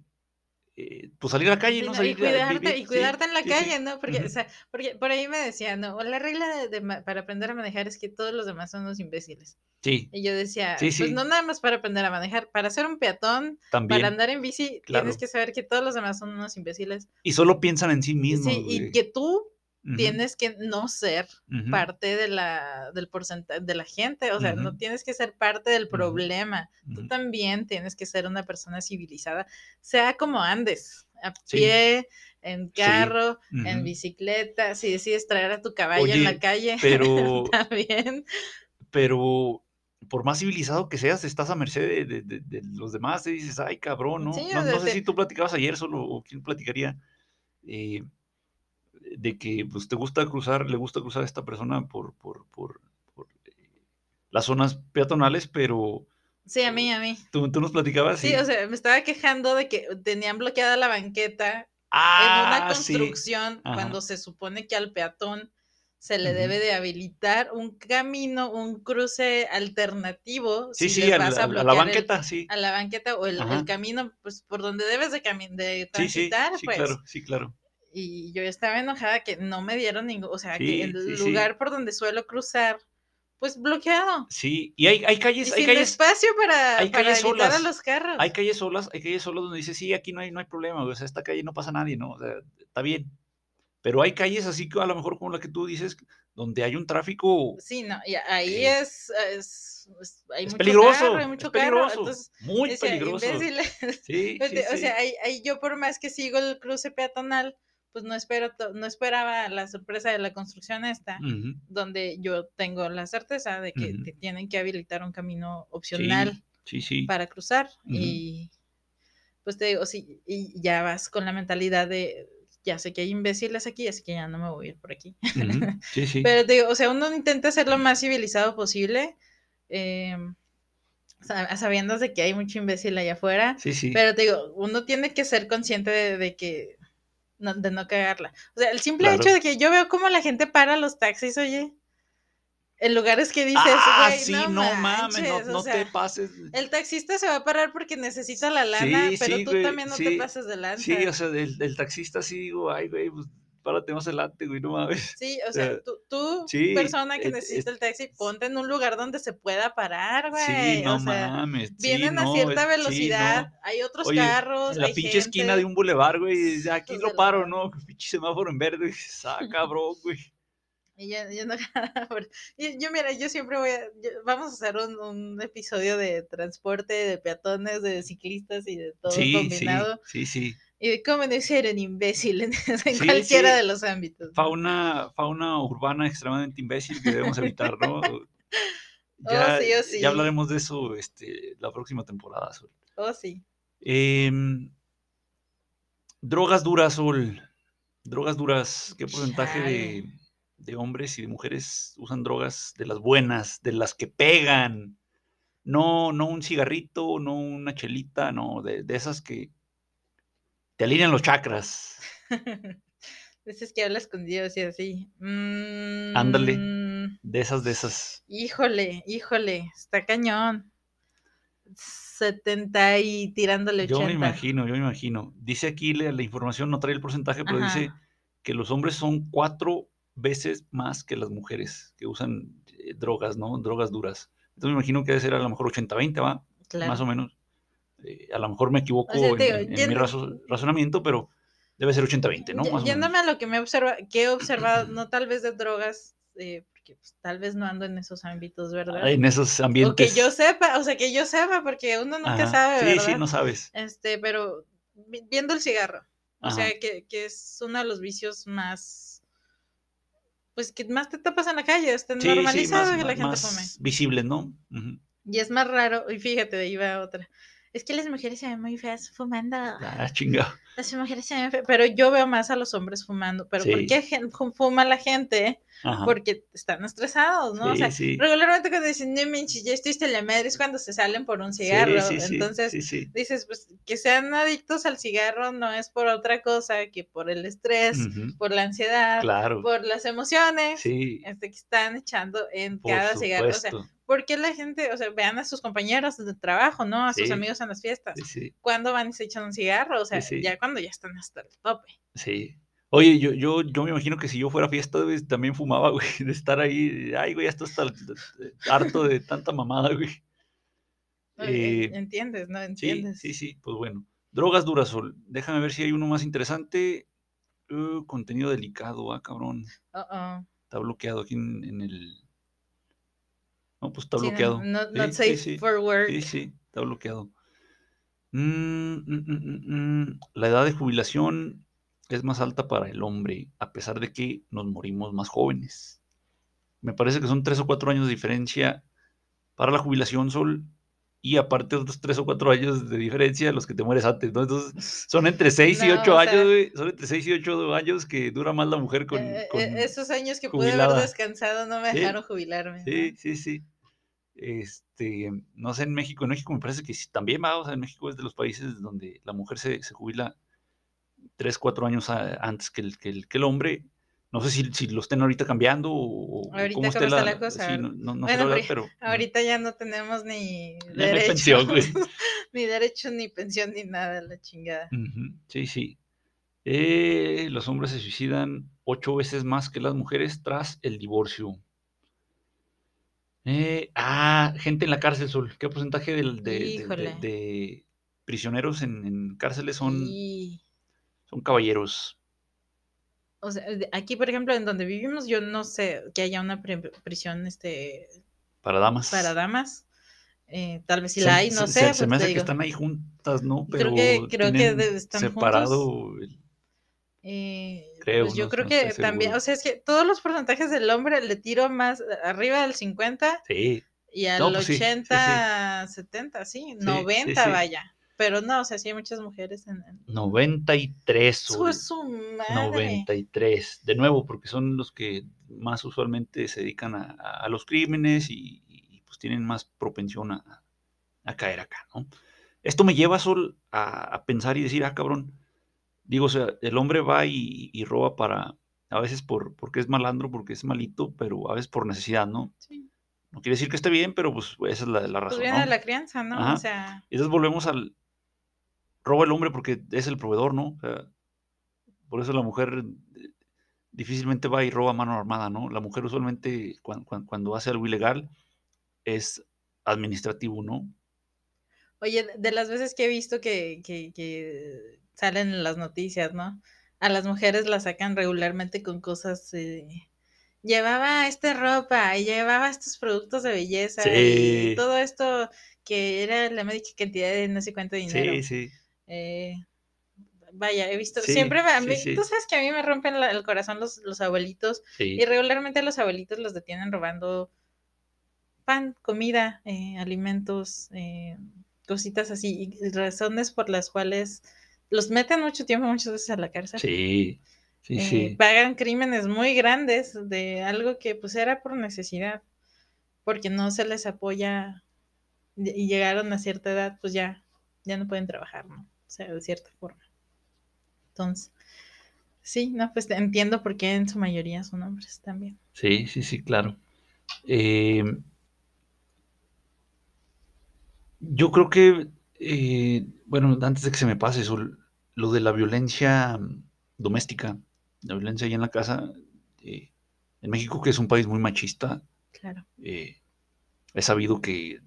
eh, pues salir a la calle, Sí, no salir y a cuidarte, vivir, y sí, cuidarte en la sí, calle, ¿no? Porque, o sea, porque por ahí me decían, ¿no? La regla de, para aprender a manejar es que todos los demás son unos imbéciles. Sí, Y yo decía, Sí, pues no nada más para aprender a manejar, para ser un peatón, también. para andar en bici, claro. tienes que saber que todos los demás son unos imbéciles. Y solo piensan en sí mismos, Sí, y que tú Tienes que no ser parte de la, del porcentaje de la gente, o sea, no tienes que ser parte del problema. Tú también tienes que ser una persona civilizada, sea como andes, a Sí. pie, en carro, en Ujú. bicicleta, si decides traer a tu caballo en la Oye, calle, pero, también. pero por más civilizado que seas, estás a merced de, de- los demás. Y dices, ay, cabrón, ¿no? Sí, No, no sé te- si tú platicabas ayer solo o quién platicaría eh, de que pues, te gusta cruzar, le gusta cruzar a esta persona por, por, por, por, eh, las zonas peatonales, pero sí, a mí, a mí. tú, tú nos platicabas Sí, y, o sea, me estaba quejando de que tenían bloqueada la banqueta en una ah, sí, construcción cuando se supone que al peatón se le debe de habilitar un camino, un cruce alternativo. sí, si sí, a, la- a la el- banqueta, sí. a la banqueta o el, camino, pues por donde debes de, de Sí, sí, transitar, sí, pues. claro, sí, claro. Y yo estaba enojada que no me dieron ningún, o sea, que Sí, el sí, lugar por donde suelo cruzar, pues bloqueado. Sí, y hay, hay Y calles, hay sin calles, espacio para, hay para calles evitar a solas. los carros. hay calles solas, hay calles solas donde dices, sí, aquí no hay, no hay problema, o sea, esta calle no pasa nadie, ¿no? O sea, está bien. Pero hay calles así que a lo mejor como la que tú dices, donde hay un tráfico, Sí, no, y ahí Eh, es, es- es- hay es mucho peligroso, carro, hay es mucho carro, peligroso, entonces muy decía, peligroso. Sí, sí, o sea, ahí, ahí yo por más que sigo el cruce peatonal, pues no espero, no esperaba la sorpresa de la construcción esta, donde yo tengo la certeza de que te tienen que habilitar un camino opcional Sí, sí. para cruzar y pues te digo, sí, y ya vas con la mentalidad de, ya sé que hay imbéciles aquí, así que ya no me voy a ir por aquí. Ujú. Sí, sí. Pero te digo, o sea, uno intenta ser lo más civilizado posible, eh, sa- sabiendo de que hay mucho imbécil allá afuera, Sí, sí. pero te digo, uno tiene que ser consciente de, de que, no, de no cagarla. O sea, el simple Claro. hecho de que yo veo cómo la gente para los taxis, oye, en lugares que dices, ah, güey, sí, no, no, mames, no, manches", o no sea, te pases. El taxista se va a parar porque necesita la lana, Sí, pero sí, tú güey, también no te pases de lanza. Sí, o sea, el, el taxista sí digo, ay, güey, pues párate más adelante, güey, no mames. Sí, o sea, tú, tú, sí, persona que es- necesita es- el taxi, ponte en un lugar donde se pueda parar, güey. Sí, no o sea, mames. sí, vienen a no, cierta es- sí, velocidad, no. hay otros Oye, carros, En la hay pinche gente. esquina de un bulevar, güey, aquí lo paro. ¿no? Pinche semáforo en verde, güey, ah, cabrón, güey. Y yo, yo no- y yo, mira, yo siempre voy a, yo- vamos a hacer un, un episodio de transporte, de peatones, de ciclistas y de todo Sí, sí, combinado. sí, sí. Y de cómo no ser un imbécil en, en Sí, cualquiera sí. de los ámbitos. ¿no? Fauna, fauna urbana extremadamente imbécil que debemos evitar, ¿no? Oh, sí, oh, sí. ya hablaremos de eso este, la próxima temporada, Sol. Oh, sí. Em, drogas duras, Sol. Drogas duras. ¿Qué porcentaje de, de hombres y de mujeres usan drogas de las buenas, de las que pegan? No, no un cigarrito, no una chelita, no, de, de esas que te alinean los chakras. Dices que habla escondido y así. Mm, Ándale. De esas, de esas. Híjole, híjole, está cañón. 70 y tirándole 80. Yo me imagino, yo me imagino. Dice aquí la, la información, no trae el porcentaje, pero Ajá. dice que los hombres son cuatro veces más que las mujeres que usan eh, drogas, ¿no? Drogas duras. Entonces me imagino que debe ser a lo mejor 80-20, ¿va? Claro. Más o menos. Eh, a lo mejor me equivoco O sea, digo, en- en mi razo- razonamiento, pero debe ser 80-20, ¿no? Más o Yéndome a lo que me observa, que he observado, no tal vez de drogas, eh, porque pues, tal vez no ando en esos ámbitos, ¿verdad? En esos o ambientes. que yo sepa, o sea, que yo sepa, porque uno nunca Ajá. sabe, Sí, ¿verdad? sí, no sabes. Este, pero vi- viendo el cigarro, o Ajá. sea, que, que es uno de los vicios más, pues que más te tapas en la calle, está Sí, sí, normalizado más, que la más- gente más visibles, ¿no? Ujú. Y es más raro, y fíjate, ahí va otra. Es que las mujeres se ven muy feas fumando. Ah, chingado. Las mujeres se ven feas, pero yo veo más a los hombres fumando. ¿Pero por qué fuma la gente? Ajá. Porque están estresados, ¿no? o sea, sí. regularmente cuando dicen, no manches, ya estoy hasta la madre, es cuando se salen por un cigarro. Entonces, dices, pues que sean adictos al cigarro no es por otra cosa que por el estrés, por la ansiedad, Claro. por las emociones. Este, que están echando en por cada cigarro. O sea, supuesto. ¿Por qué la gente, o sea, vean a sus compañeros de trabajo, ¿no? A sus Sí. amigos en las fiestas. Sí, ¿Cuándo van y se echan un cigarro? O sea, Sí, ya cuando ya están hasta el tope. sí. Oye, yo, yo, yo me imagino que si yo fuera a fiesta, güey, también fumaba, güey, de estar ahí. Ay, güey, ya estoy hasta el- harto de tanta mamada, güey. ¿no? Eh, En- ¿Entiendes? ¿No? ¿Entiendes? sí, sí, pues bueno. Drogas duras, Sol. Déjame ver si hay uno más interesante. Uh, contenido delicado, ah, cabrón. Uh-oh. Está bloqueado aquí en, en el. No, pues está Sí, bloqueado. no- Sí, not sí, safe sí. for work. Sí, sí, está bloqueado. Mm, mm, mm. La edad de jubilación es más alta para el hombre, a pesar de que nos morimos más jóvenes. Me parece que son tres o cuatro años de diferencia para la jubilación, Sol, y aparte otros tres o cuatro años de diferencia los que te mueres antes, ¿no? Entonces, son entre seis y ocho años, sea- güey. Son entre seis y ocho años que dura más la mujer con... Eh, eh, con- esos años que pude haber jubilada. descansado no me Sí. dejaron jubilarme. Sí, ¿no? sí, sí. Este, no sé, en México, en México me parece que sí, también va, o sea, en México es de los países donde la mujer se, se jubila tres, cuatro años a- antes que el, que el, que el hombre. No sé si, si lo estén ahorita cambiando o, Ahorita, cómo esté ¿cómo está la, la cosa? sí, no, no, no Bueno, pero... Ahorita ya no tenemos ni derechos, pensión, güey. ni derechos, ni pensión, ni nada, la chingada. Sí, sí. Eh, los hombres se suicidan ocho veces más que las mujeres tras el divorcio. Eh, ah, gente en la cárcel, Sol. ¿Qué porcentaje de, de- de- Híjole. de prisioneros en, en cárceles son, caballeros? o sea, aquí, por ejemplo, en donde vivimos, yo no sé que haya una pri- prisión este, Para damas. para damas. Eh, tal vez si Se- la hay, no se- sé. Se, pues, se me te hace que digo. están ahí juntas, ¿no? Creo Pero que- creo que están separado el- Eh, Creo, pues yo no- creo no que también, seguro. o sea, es que todos los porcentajes del hombre le tiro más arriba del 50 Sí, y al No, pues sí, sí, sí. 80, 70, sí, 90 sí. vaya. Pero no, o sea, sí hay muchas mujeres en... en... 93. Su, su madre. 93. De nuevo, porque son los que más usualmente se dedican a, a- a los crímenes y, y, pues tienen más propensión a, a caer acá, ¿no? Esto me lleva, Sol, a, a pensar y decir, ah, cabrón, digo, o sea, el hombre va y, y roba para, a veces por, porque es malandro, porque es malito, pero a veces por necesidad, ¿no? Sí. No quiere decir que esté bien, pero pues esa es la, la Pues razón, viene ¿no? de la crianza, ¿no? Ajá. O sea, entonces volvemos al roba el hombre porque es el proveedor, ¿no? O sea, por eso la mujer eh, difícilmente va y roba mano armada, ¿no? La mujer usualmente cuan- cuan- cuando, hace algo ilegal es administrativo, ¿no? oye, de las veces que he visto que, que, que salen en las noticias, ¿no? A las mujeres las sacan regularmente con cosas... eh, Llevaba esta ropa y llevaba estos productos de belleza y todo esto que era la médica cantidad de no sé cuánto dinero. Sí, sí. Eh, vaya, he visto, Sí, siempre me, mí- tú sabes que a mí me rompen la- el corazón los, los abuelitos y regularmente los abuelitos los detienen robando pan, comida, eh, alimentos, eh, cositas así, y razones por las cuales los meten mucho tiempo muchas veces a la cárcel. sí, sí, Eh, sí. pagan crímenes muy grandes de algo que pues era por necesidad, porque no se les apoya y llegaron a cierta edad, pues ya, ya no pueden trabajar, ¿no? O sea, de cierta forma. Entonces, sí, no, pues entiendo por qué en su mayoría son hombres también. Sí, sí, sí, claro. Eh, yo creo que, eh, bueno, antes de que se me pase eso, lo de la violencia mm, doméstica, la violencia ahí en la casa, eh, en México, que es un país muy machista, Claro. eh, he sabido que,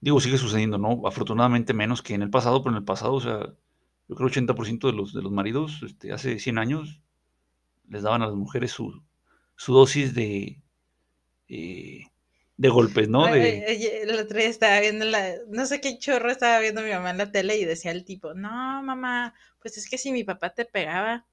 digo, sigue sucediendo, ¿no? Afortunadamente menos que en el pasado, pero en el pasado, o sea, yo creo 80% de los, de los maridos, este, hace 100 años, les daban a las mujeres su, su dosis de, eh, de golpes, ¿no? De, ay, el otro día estaba viendo la, no sé qué chorro estaba viendo mi mamá en la tele y decía el tipo, no, mamá, pues es que si mi papá te pegaba,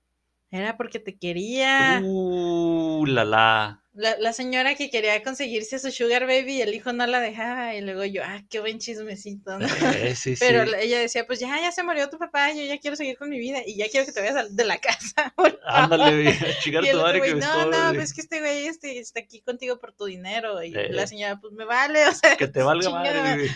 era porque te quería. uh, la la. La, la señora que quería conseguirse a su sugar baby y el hijo no la dejaba y luego yo, ah, qué buen chismecito, ¿no? Eh, sí, Pero sí. la- ella decía, pues ya, ya se murió tu papá, yo ya quiero seguir con mi vida y ya quiero que te vayas de la casa. por favor". Ándale, a chingar tu madre que me no, no, pues que este güey este, está aquí contigo por tu dinero. Y Eh. la señora, pues me vale, o sea. Que te valga madre.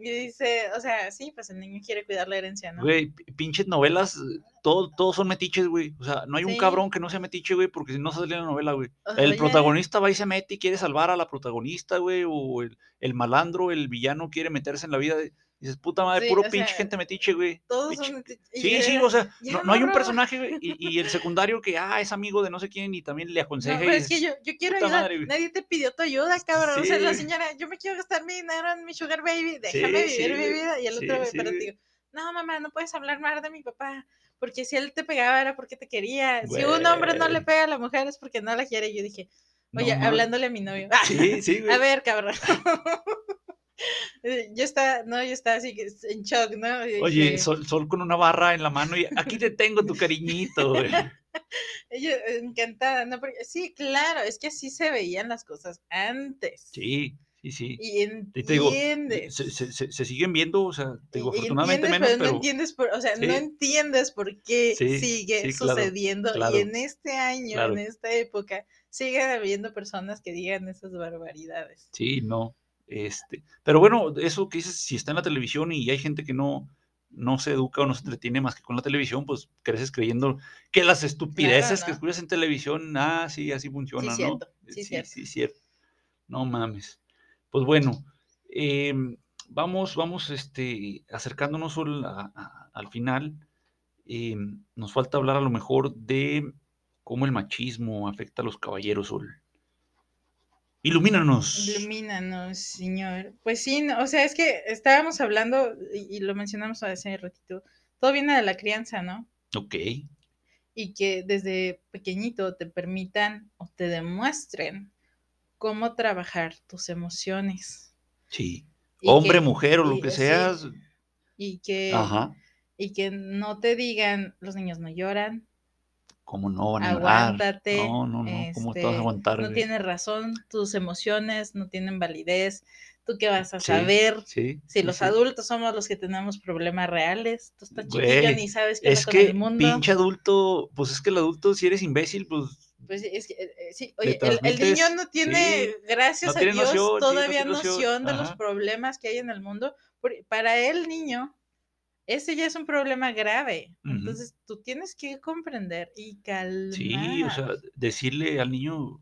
Y dice, o sea, sí, pues el niño quiere cuidar la herencia, ¿no? Güey, pinches novelas, todo, todos son metiches, güey. O sea, no hay un cabrón que no sea metiche, güey, porque si no sale la novela, güey. El protagonista va y se mete y quiere salvar a la protagonista, güey, o el, el malandro, el villano quiere meterse en la vida. de- dices, puta madre, Sí, puro pinche sea, gente metiche, güey. Todos pinche- son... Sí, ya- sí, o sea, no, no hay un personaje, güey, y, y el secundario que, ah, es amigo de no sé quién y también le No, aconseja. pero y es que yo, yo quiero ayudar. madre. Nadie te pidió tu ayuda, cabrón. o sea, la señora, yo me quiero gastar mi dinero en mi sugar baby, déjame Sí, vivir mi vida. Y el otro, güey, pero digo, no, mamá, no puedes hablar mal de mi papá. Porque si él te pegaba era porque te quería. Si un hombre no le pega a la mujer es porque no la quiere. Y yo dije, no oye, hablándole a mi novio. Sí, sí, güey. A ver, cabrón. Eh, yo estaba, no, yo estaba así en shock, ¿no? Y Oye, dije, sol, sol con una barra en la mano y aquí te tengo tu cariñito, güey. ella encantada, ¿no? Porque, sí, claro, es que así se veían las cosas antes. Sí, sí, sí. Y Y te digo, entiendes. se, se- se- se siguen viendo, o sea, te digo, afortunadamente entiendes, menos, pero no entiendes por, o sea, Sí. no entiendes por qué Sí, sigue sí, sucediendo claro. y en este año, Claro. en esta época, sigue habiendo personas que digan esas barbaridades. sí, no. Este, pero bueno, eso que dices, si está en la televisión y hay gente que no, no se educa o no se entretiene más que con la televisión, pues creces creyendo que las estupideces que ¿no? escuchas en televisión, ah, sí, así funciona, ¿no? cierto, sí, sí, cierto. sí, cierto. No mames. Pues bueno, em, vamos, vamos, este, acercándonos al, a- a- al final. Em, nos falta hablar a lo mejor de cómo el machismo afecta a los caballeros, Sol. Ilumínanos. Ilumínanos, Señor. Pues sí, no, o sea, es que estábamos hablando y, y lo mencionamos hace ratito, todo viene de la crianza, ¿no? Ok, y que desde pequeñito te permitan o te demuestren cómo trabajar tus emociones. sí. Y Hombre, que- mujer o lo que sí, seas. y que, Ajá. y que no te digan, los niños no lloran, ¿Cómo no van a llorar? aguántate. No, no, no, ¿cómo te vas a este, aguantar? No tienes razón, tus emociones no tienen validez. ¿Tú qué vas a Sí, saber? Sí. Si sí, los adultos somos los que tenemos problemas reales, tú estás chiquillo ni sabes qué Es onda con que el mundo. pinche adulto, pues es que el adulto, si eres imbécil, pues Pues es que, eh, eh, sí, oye, el, el niño no tiene, sí, gracias no a tiene Dios, noción, sí, no todavía noción, noción de los ajá. problemas que hay en el mundo. Para el niño, ese ya es un problema grave. Ujú. Entonces, tú tienes que comprender y calmar. Sí, o sea, decirle al niño,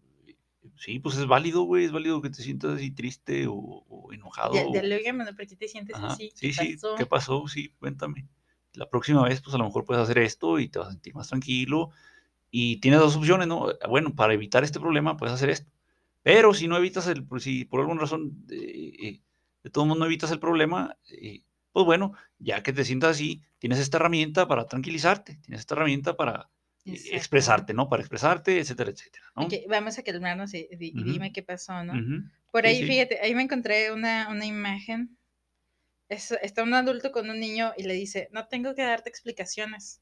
sí, pues es válido, güey, es válido que te sientas así triste o, o enojado. Ya, o- dialógame, ¿no? ¿por qué te sientes Ajá, así? Sí, ¿Qué sí, pasó? ¿qué pasó? Sí, cuéntame. La próxima vez, pues a lo mejor puedes hacer esto y te vas a sentir más tranquilo. Y tienes dos opciones, ¿no? Bueno, para evitar este problema puedes hacer esto. Pero si no evitas el, si por alguna razón eh, eh, de todo mundo no evitas el problema, eh, pues bueno, ya que te sientas así, tienes esta herramienta para tranquilizarte, tienes esta herramienta para eh, Exacto. expresarte, ¿no? Para expresarte, etcétera, etcétera, ¿no? Ok, vamos a calmarnos y, y- y Ujú. dime qué pasó, ¿no? Ujú, Por Sí, ahí, sí. fíjate, ahí me encontré una, una imagen. Es- está un adulto con un niño y le dice, no tengo que darte explicaciones.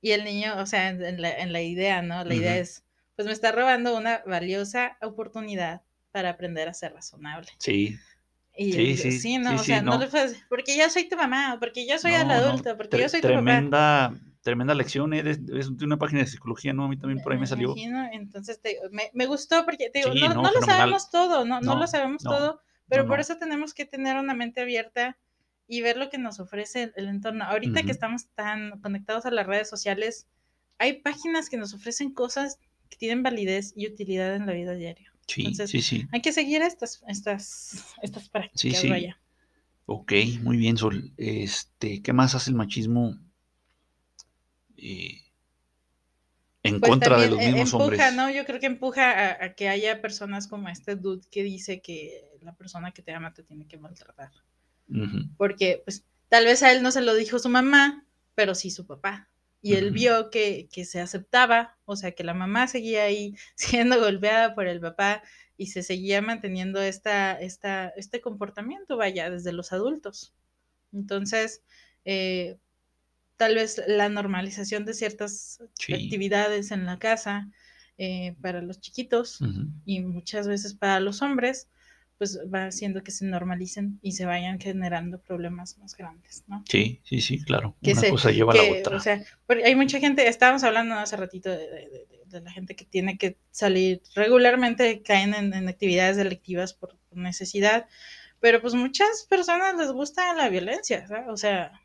Y el niño, o sea, en, en la, en la idea, ¿no? La idea Ujú. es, pues me está robando una valiosa oportunidad para aprender a ser razonable. Sí, Y Sí, digo, sí, sí, ¿no? sí, o sea, no, no. le puedes, porque yo soy tu mamá, o porque yo soy el No, no, adulto, porque yo soy tu papá. tremenda, tremenda lección, ¿eh? de- de una página de psicología, ¿no? A mí también por ahí me salió. imagino, entonces te me, me gustó porque te digo, no, no, lo sabemos todo, no, no, lo sabemos todo, pero por eso tenemos que tener una mente abierta y ver lo que nos ofrece el, el entorno. Ahorita que estamos tan conectados a las redes sociales, hay páginas que nos ofrecen cosas que tienen validez y utilidad en la vida diaria. Sí, Entonces, sí, sí. Hay que seguir estas, estas, estas prácticas, sí. vaya. Ok, muy bien, Sol. Este, ¿qué más hace el machismo eh, en Pues contra de los eh, mismos empuja, hombres? ¿no? Yo creo que empuja a, a que haya personas como este dude que dice que la persona que te ama te tiene que maltratar. Porque, pues, tal vez a él no se lo dijo su mamá, pero sí su papá. Y él vio que, que se aceptaba, o sea, que la mamá seguía ahí siendo golpeada por el papá y se seguía manteniendo esta, esta, este comportamiento, vaya, desde los adultos. Entonces, eh, tal vez la normalización de ciertas Sí. actividades en la casa eh, para los chiquitos y muchas veces para los hombres, pues va haciendo que se normalicen y se vayan generando problemas más grandes, ¿no? Sí, sí, sí, claro. Que Una se- cosa lleva a la otra. o sea, hay mucha gente, estábamos hablando hace ratito de, de- de- de la gente que tiene que salir regularmente, caen en, en actividades delictivas por necesidad, pero pues muchas personas les gusta la violencia, ¿sabes? O sea,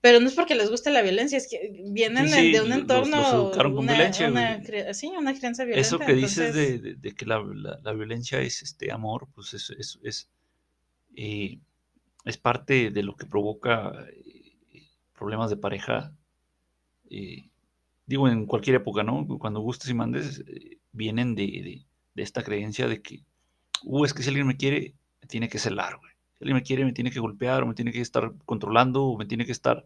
pero no es porque les guste la violencia, es que vienen Sí, de- sí, de un los- entorno, los educaron con una, violencia, una sí, una crianza violenta. Eso que dices de, de- de que la, la- la violencia es este amor, pues es, es, es, eh, es parte de lo que provoca eh, problemas de pareja. eh, digo, en cualquier época, ¿no? Cuando gustes y mandes, eh, vienen de, de- de esta creencia de que, uh, es que si alguien me quiere, tiene que celar, güey. Alguien me quiere, me tiene que golpear, o me tiene que estar controlando, o me tiene que estar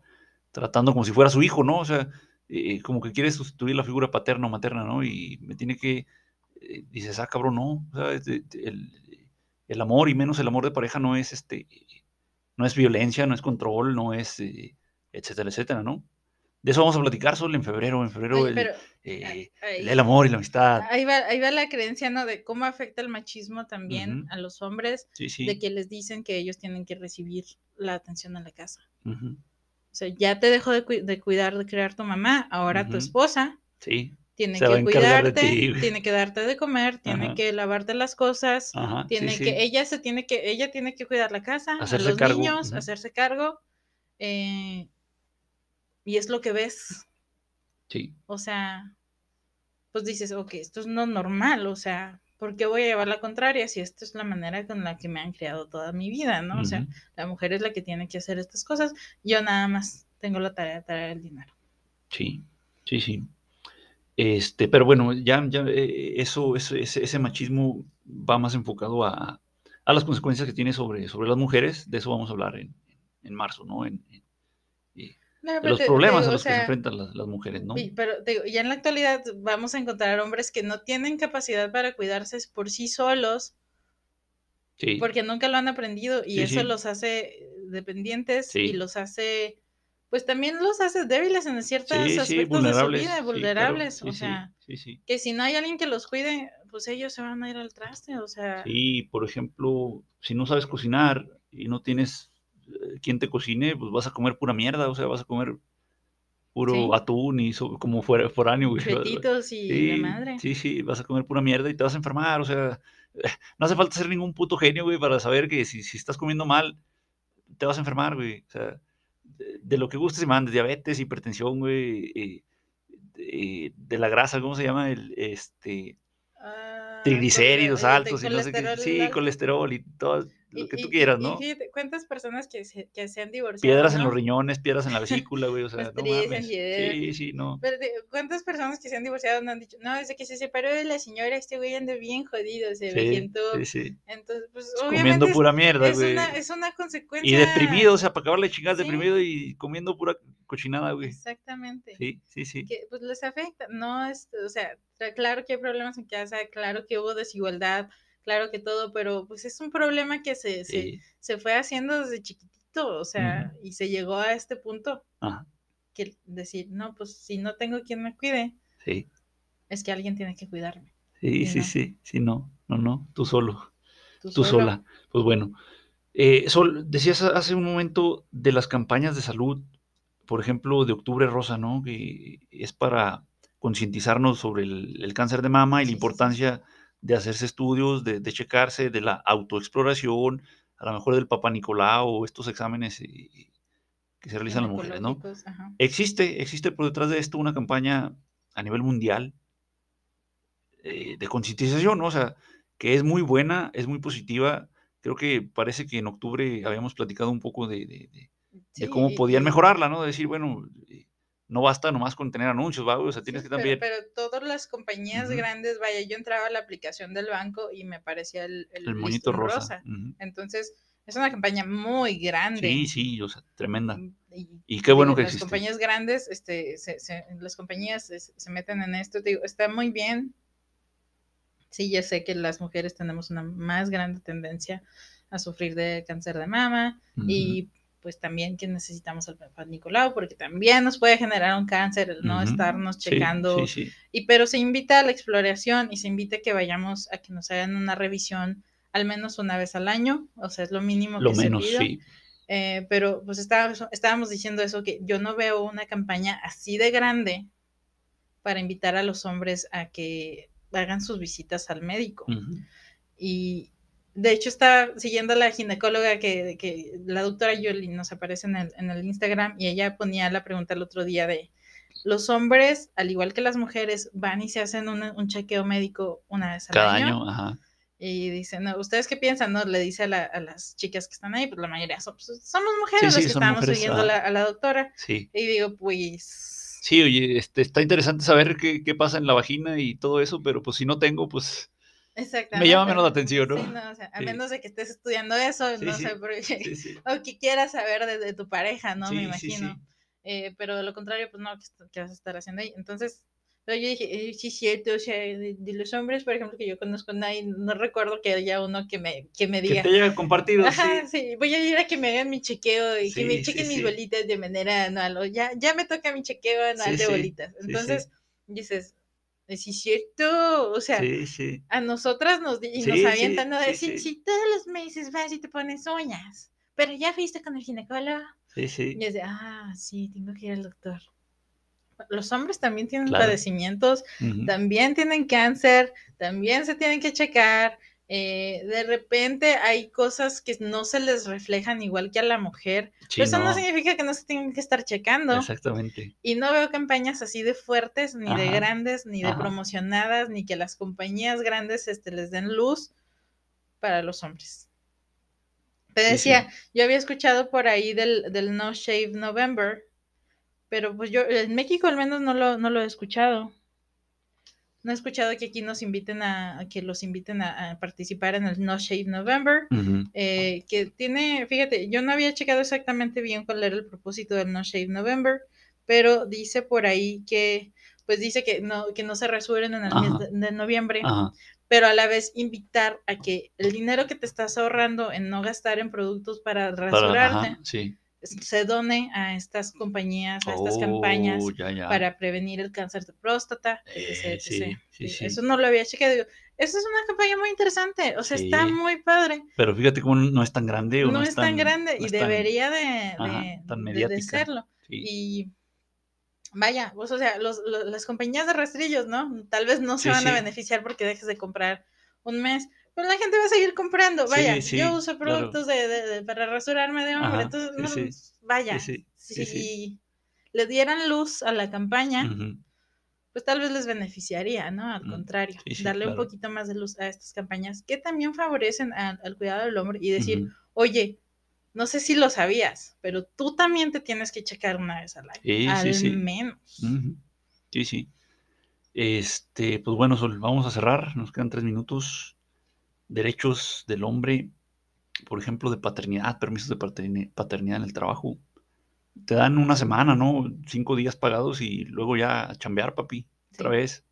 tratando como si fuera su hijo, ¿no? O sea, eh, como que quiere sustituir la figura paterna o materna, ¿no? Y me tiene que, eh, dices, ah, cabrón, no, o sea, el amor y menos el amor de pareja no es este, no es violencia, no es control, no es, eh, etcétera, etcétera, ¿no? De eso vamos a platicar solo en febrero, en febrero el, pero eh, ahí- el, el amor y la amistad. ahí va, ahí va la creencia, ¿no? De cómo afecta el machismo también Ujú. a los hombres, Sí, sí. de que les dicen que ellos tienen que recibir la atención en la casa. ujú, O sea, ya te dejó de, cui- de cuidar, de criar tu mamá, ahora tu Ujú. esposa Sí, tiene Se que cuidarte, ti, tiene que darte de comer, tiene Ajá. que lavarte las cosas, ajá. sí, tiene sí. que, ella se tiene que, ella tiene que cuidar la casa, Hacerse a los cargo, niños, hacerse cargo, eh, y es lo que ves, Sí, o sea, pues dices, ok, esto es no normal, o sea, ¿por qué voy a llevar la contraria si esta es la manera con la que me han criado toda mi vida, ¿no? O sea, la mujer es la que tiene que hacer estas cosas, yo nada más tengo la tarea de traer el dinero. sí, sí, sí. Este, pero bueno, ya, ya eh, eso, eso- ese, ese machismo va más enfocado a, a las consecuencias que tiene sobre, sobre las mujeres. De eso vamos a hablar en, en marzo, ¿no? En, en- y No, de pero los te- problemas digo, a o los que se enfrentan las, las mujeres, ¿no? Y- pero digo, ya en la actualidad vamos a encontrar hombres que no tienen capacidad para cuidarse por sí solos Sí, porque nunca lo han aprendido y Sí, eso sí. los hace dependientes y Sí. los hace pues también los hace débiles en ciertos Sí, sí, aspectos de su vida, sí, claro, vulnerables, sí, o sí, sea, sí, sí. que si no hay alguien que los cuide, pues ellos se van a ir al traste, o sea, Sí, por ejemplo, si no sabes cocinar y no tienes quien te cocine, pues vas a comer pura mierda, o sea, vas a comer puro Sí. atún y so- como fuera foráneo, güey. y de Sí, madre. sí, sí, vas a comer pura mierda y te vas a enfermar, o sea, no hace falta ser ningún puto genio, güey, para saber que si, si estás comiendo mal, te vas a enfermar, güey. O sea, de, de lo que gustes y mandes, diabetes, hipertensión, güey, eh, de, de la grasa, ¿cómo se llama? El, este, Ah, triglicéridos eh, de altos y no sé qué. Sí, colesterol y todo lo Y- que tú y- quieras, y ¿no? fíjate, ¿cuántas personas que se, que se han divorciado? Piedras en los riñones, piedras en la vesícula, güey, o sea, no mames. Sí, sí, no. Pero ¿cuántas personas que se han divorciado no han dicho, no, desde que se separó de la señora, este güey anda bien jodido, se Sí, vejentó? sí, sí. Entonces, pues Comiendo obviamente es- pura mierda, es, güey. una, es una consecuencia. Y deprimido, o sea, para acabarle chingadas, Sí. deprimido y comiendo pura cochinada, güey. Exactamente. Sí, sí, sí. Que pues les afecta, no es, o sea, claro que hay problemas en casa, claro que hubo desigualdad, claro que todo, pero pues es un problema que se, se, Sí. se fue haciendo desde chiquitito, o sea, y se llegó a este punto Ajá, que decir, no, pues si no tengo quien me cuide, sí. es que alguien tiene que cuidarme. Sí, Sí, sí, no. sí. Sí, no, no, no. Tú solo. Tú, Tú solo. sola. Pues bueno. Eh, Sol, decías hace un momento de las campañas de salud, por ejemplo, de Octubre Rosa, ¿no? Que es para concientizarnos sobre el, el cáncer de mama y Sí, la importancia de hacerse estudios, de, de checarse, de la autoexploración, a lo mejor del Papa Nicolau o estos exámenes que se realizan las mujeres, ¿no? ajá. Existe, existe por detrás de esto una campaña a nivel mundial eh, de concientización, ¿no? O sea, que es muy buena, es muy positiva. Creo que parece que en octubre habíamos platicado un poco de, de- de- de Sí, cómo podían mejorarla, ¿no? De decir, bueno, eh, no basta nomás con tener anuncios, ¿va? O sea, tienes Sí, que también... Pero, todas las compañías grandes, vaya, yo entraba a la aplicación del banco y me parecía el, el, el moñito listón rosa. Entonces, es una campaña muy grande. Sí, sí, o sea, tremenda. Y, Y qué bueno que las existe. compañías grandes, este, se, se- las compañías se, se meten en esto, te digo, está muy bien. Sí, ya sé que las mujeres tenemos una más grande tendencia a sufrir de cáncer de mama y pues también que necesitamos al papá Nicolau porque también nos puede generar un cáncer el no Ujú. estarnos Sí, checando Sí, sí. y pero se invita a la exploración y se invita a que vayamos a que nos hagan una revisión al menos una vez al año, o sea, es lo mínimo Lo que menos, se pide. sí. Eh, pero pues estábamos, estábamos diciendo eso, que yo no veo una campaña así de grande para invitar a los hombres a que hagan sus visitas al médico. Ujú. Y de hecho estaba siguiendo a la ginecóloga que, que la doctora Yoli nos aparece en el, en el Instagram y ella ponía la pregunta el otro día de, los hombres, al igual que las mujeres, van y se hacen un, un chequeo médico una vez al Cada año. año, ajá. Y dice, no, ¿ustedes qué piensan? No, le dice a, la- a las chicas que están ahí, pues la mayoría son- pues, somos mujeres Sí, que estamos siguiendo a ajá. la, a la doctora. Sí. Y digo, pues, Sí, oye, este, está interesante saber qué, qué pasa en la vagina y todo eso, pero pues si no tengo, pues exactamente. llama menos la atención, ¿no? Sí, no, o sea, a Sí. menos de que estés estudiando eso, Sí, no sé, por qué. o que quieras saber de, de tu pareja, ¿no? Me imagino. Eh, pero de lo contrario, pues no, ¿qué, vas a estar haciendo ahí? Entonces, pero yo dije, eh, sí, cierto, o sea, de, de los hombres, por ejemplo, que yo conozco, nadie, no recuerdo que haya uno que me, que me Que diga. te haya compartido, Ajá, sí. sí, voy a ir a que me hagan mi chequeo y que me chequen mis bolitas de manera anual. O ya, ya me toca mi chequeo anual de bolitas. Entonces, dices, "Eh, sí, es cierto. O sea, Sí, sí. a nosotras nos, y nos avientan sí, decir, si todos los meses vas y te pones uñas, pero ya fuiste con el ginecólogo. Sí, sí. Y es de, ah, sí, tengo que ir al doctor. Los hombres también tienen Claro. padecimientos, también tienen cáncer, también se tienen que checar. Eh, de repente hay cosas que no se les reflejan igual que a la mujer. Sí, pero eso no. no, significa que no se tengan que estar checando. Exactamente. Y no veo campañas así de fuertes, ni de grandes, ni de ajá. promocionadas, ni que las compañías grandes este, les den luz para los hombres. Te Sí, sí. decía, yo había escuchado por ahí del, del No Shave November, pero pues yo en México al menos no lo, no lo he escuchado. No he escuchado que aquí nos inviten a, a que los inviten a, a participar en el No Shave November, eh, que tiene, fíjate, yo no había checado exactamente bien cuál era el propósito del No Shave November, pero dice por ahí que, pues dice que no, que no se rasuren en el mes de, de noviembre, Ajá. pero a la vez invitar a que el dinero que te estás ahorrando en no gastar en productos para Para, rasurarte, ajá, sí. Se done a estas compañías, a estas campañas Oh, ya, ya. para prevenir el cáncer de próstata, Eh, etc, sí, etc. sí, sí. Eso no lo había checado. Digo, esa es una campaña muy interesante, o sea, está muy padre. Pero fíjate cómo no es tan grande. O No, es tan grande no y tan- debería de, ajá, de- de- serlo. Y vaya, pues, o sea, los, lo- las compañías de rastrillos, ¿no? Tal vez no se van a beneficiar porque dejes de comprar un mes, pero la gente va a seguir comprando. Vaya, Sí, sí, yo uso claro. productos de, de- de- para rasurarme de hombre, Ajá, entonces, no, vaya, si le dieran luz a la campaña, pues tal vez les beneficiaría, ¿no? Al Mm, contrario, darle un poquito más de luz a estas campañas que también favorecen al- al cuidado del hombre y decir, oye, no sé si lo sabías, pero tú también te tienes que checar una vez al año. Sí, al sí. menos. Sí, sí. Este, pues bueno, Sol, vamos a cerrar. Nos quedan tres minutos. Derechos del hombre, por ejemplo, de paternidad, permisos de paterni- paternidad en el trabajo. Te dan una semana, ¿no? Cinco días pagados y luego ya a chambear, papi. Otra vez.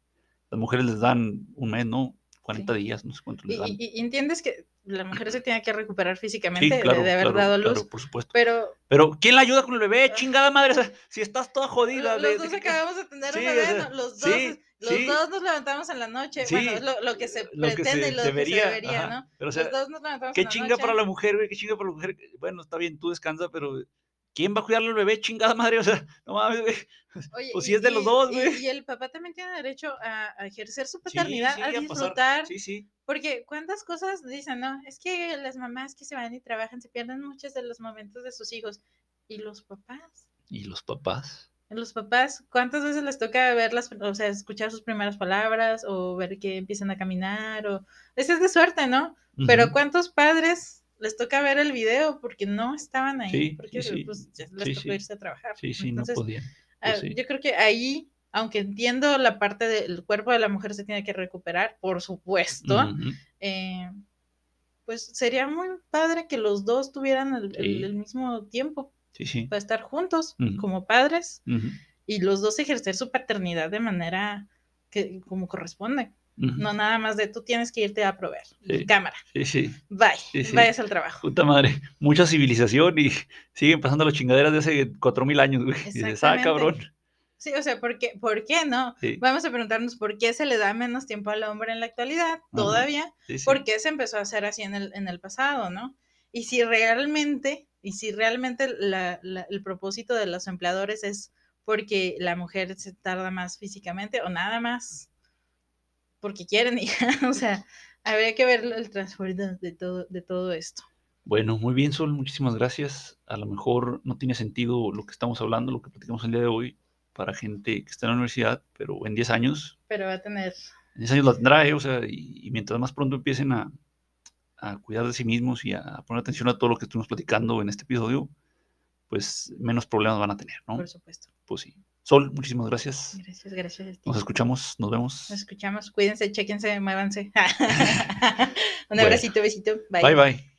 Las mujeres les dan un mes, ¿no? 40 Sí. días, no sé cuánto Y, les dan. y- y entiendes que la mujer se tiene que recuperar Sí, físicamente de- claro, de, haber claro, dado luz, claro, por supuesto. pero Pero, ¿quién la ayuda con el bebé? Ah. Chingada madre, o sea, si estás toda jodida. lo- de- los de dos que- acabamos de tener Sí, un o bebé, sea, ¿no? los, dos, sí, los sí. dos nos levantamos en la noche, Sí, bueno, es lo, lo que se lo que pretende se y lo debería, que se debería. ¿no? Pero, o sea, los dos nos levantamos Qué en la chinga noche. para la mujer, güey, qué chinga para la mujer. Bueno, está bien, tú descansa, pero ¿quién va a cuidarle al bebé? Chingada madre, o sea, no mames, güey. Oye, Pues y- si es de los y- dos, y- güey. Y, el papá también tiene derecho a, a ejercer su Sí, paternidad, sí, a pasar. disfrutar, Sí, sí. porque cuántas cosas dicen, ¿no? Es que las mamás que se van y trabajan se pierden muchos de los momentos de sus hijos. Y los papás, Y los papás. los papás, ¿cuántas veces les toca verlas, o sea, escuchar sus primeras palabras o ver que empiezan a caminar? o Ese es de suerte, ¿no? Pero Ujú. ¿cuántos padres les toca ver el video porque no estaban ahí? Sí, porque sí, pues, ya les Sí, tocó irse a trabajar. Sí, sí, Entonces, no podían. Ah, Pues. Yo creo que ahí, aunque entiendo la parte del cuerpo de la mujer se tiene que recuperar, por supuesto, eh, pues sería muy padre que los dos tuvieran el, el- Sí. el mismo tiempo para estar juntos como padres y los dos ejercer su paternidad de manera que como corresponde. No nada más de tú tienes que irte a proveer. Sí. Cámara, Sí, sí. bye, Sí, sí. vayas al trabajo. Puta madre. Mucha civilización y siguen pasando las chingaderas de hace cuatro mil años, güey. Y dices, ah, cabrón. Sí, o sea, ¿por qué, ¿por qué no? Vamos a preguntarnos por qué se le da menos tiempo al hombre en la actualidad, todavía, por qué se empezó a hacer así en el, en el pasado, ¿no? Y si realmente, y si realmente la- la- el propósito de los empleadores es porque la mujer se tarda más físicamente o nada más porque quieren, y, o sea, habría que ver el trasfondo de todo, de todo esto. Bueno, muy bien, Sol, muchísimas gracias. A lo mejor no tiene sentido lo que estamos hablando, lo que platicamos el día de hoy, para gente que está en la universidad, pero en 10 años, Pero va a tener, en 10 años lo tendrá, ¿eh? o sea, y, y mientras más pronto empiecen a, a cuidar de sí mismos y a, poner atención a todo lo que estuvimos platicando en este episodio, pues menos problemas van a tener, ¿no? por supuesto. Pues sí. Sol, muchísimas gracias. Gracias, gracias. a ti. Nos escuchamos, nos vemos. Nos escuchamos. Cuídense, chequense, muévanse. Un Bueno. abracito, besito. Bye bye.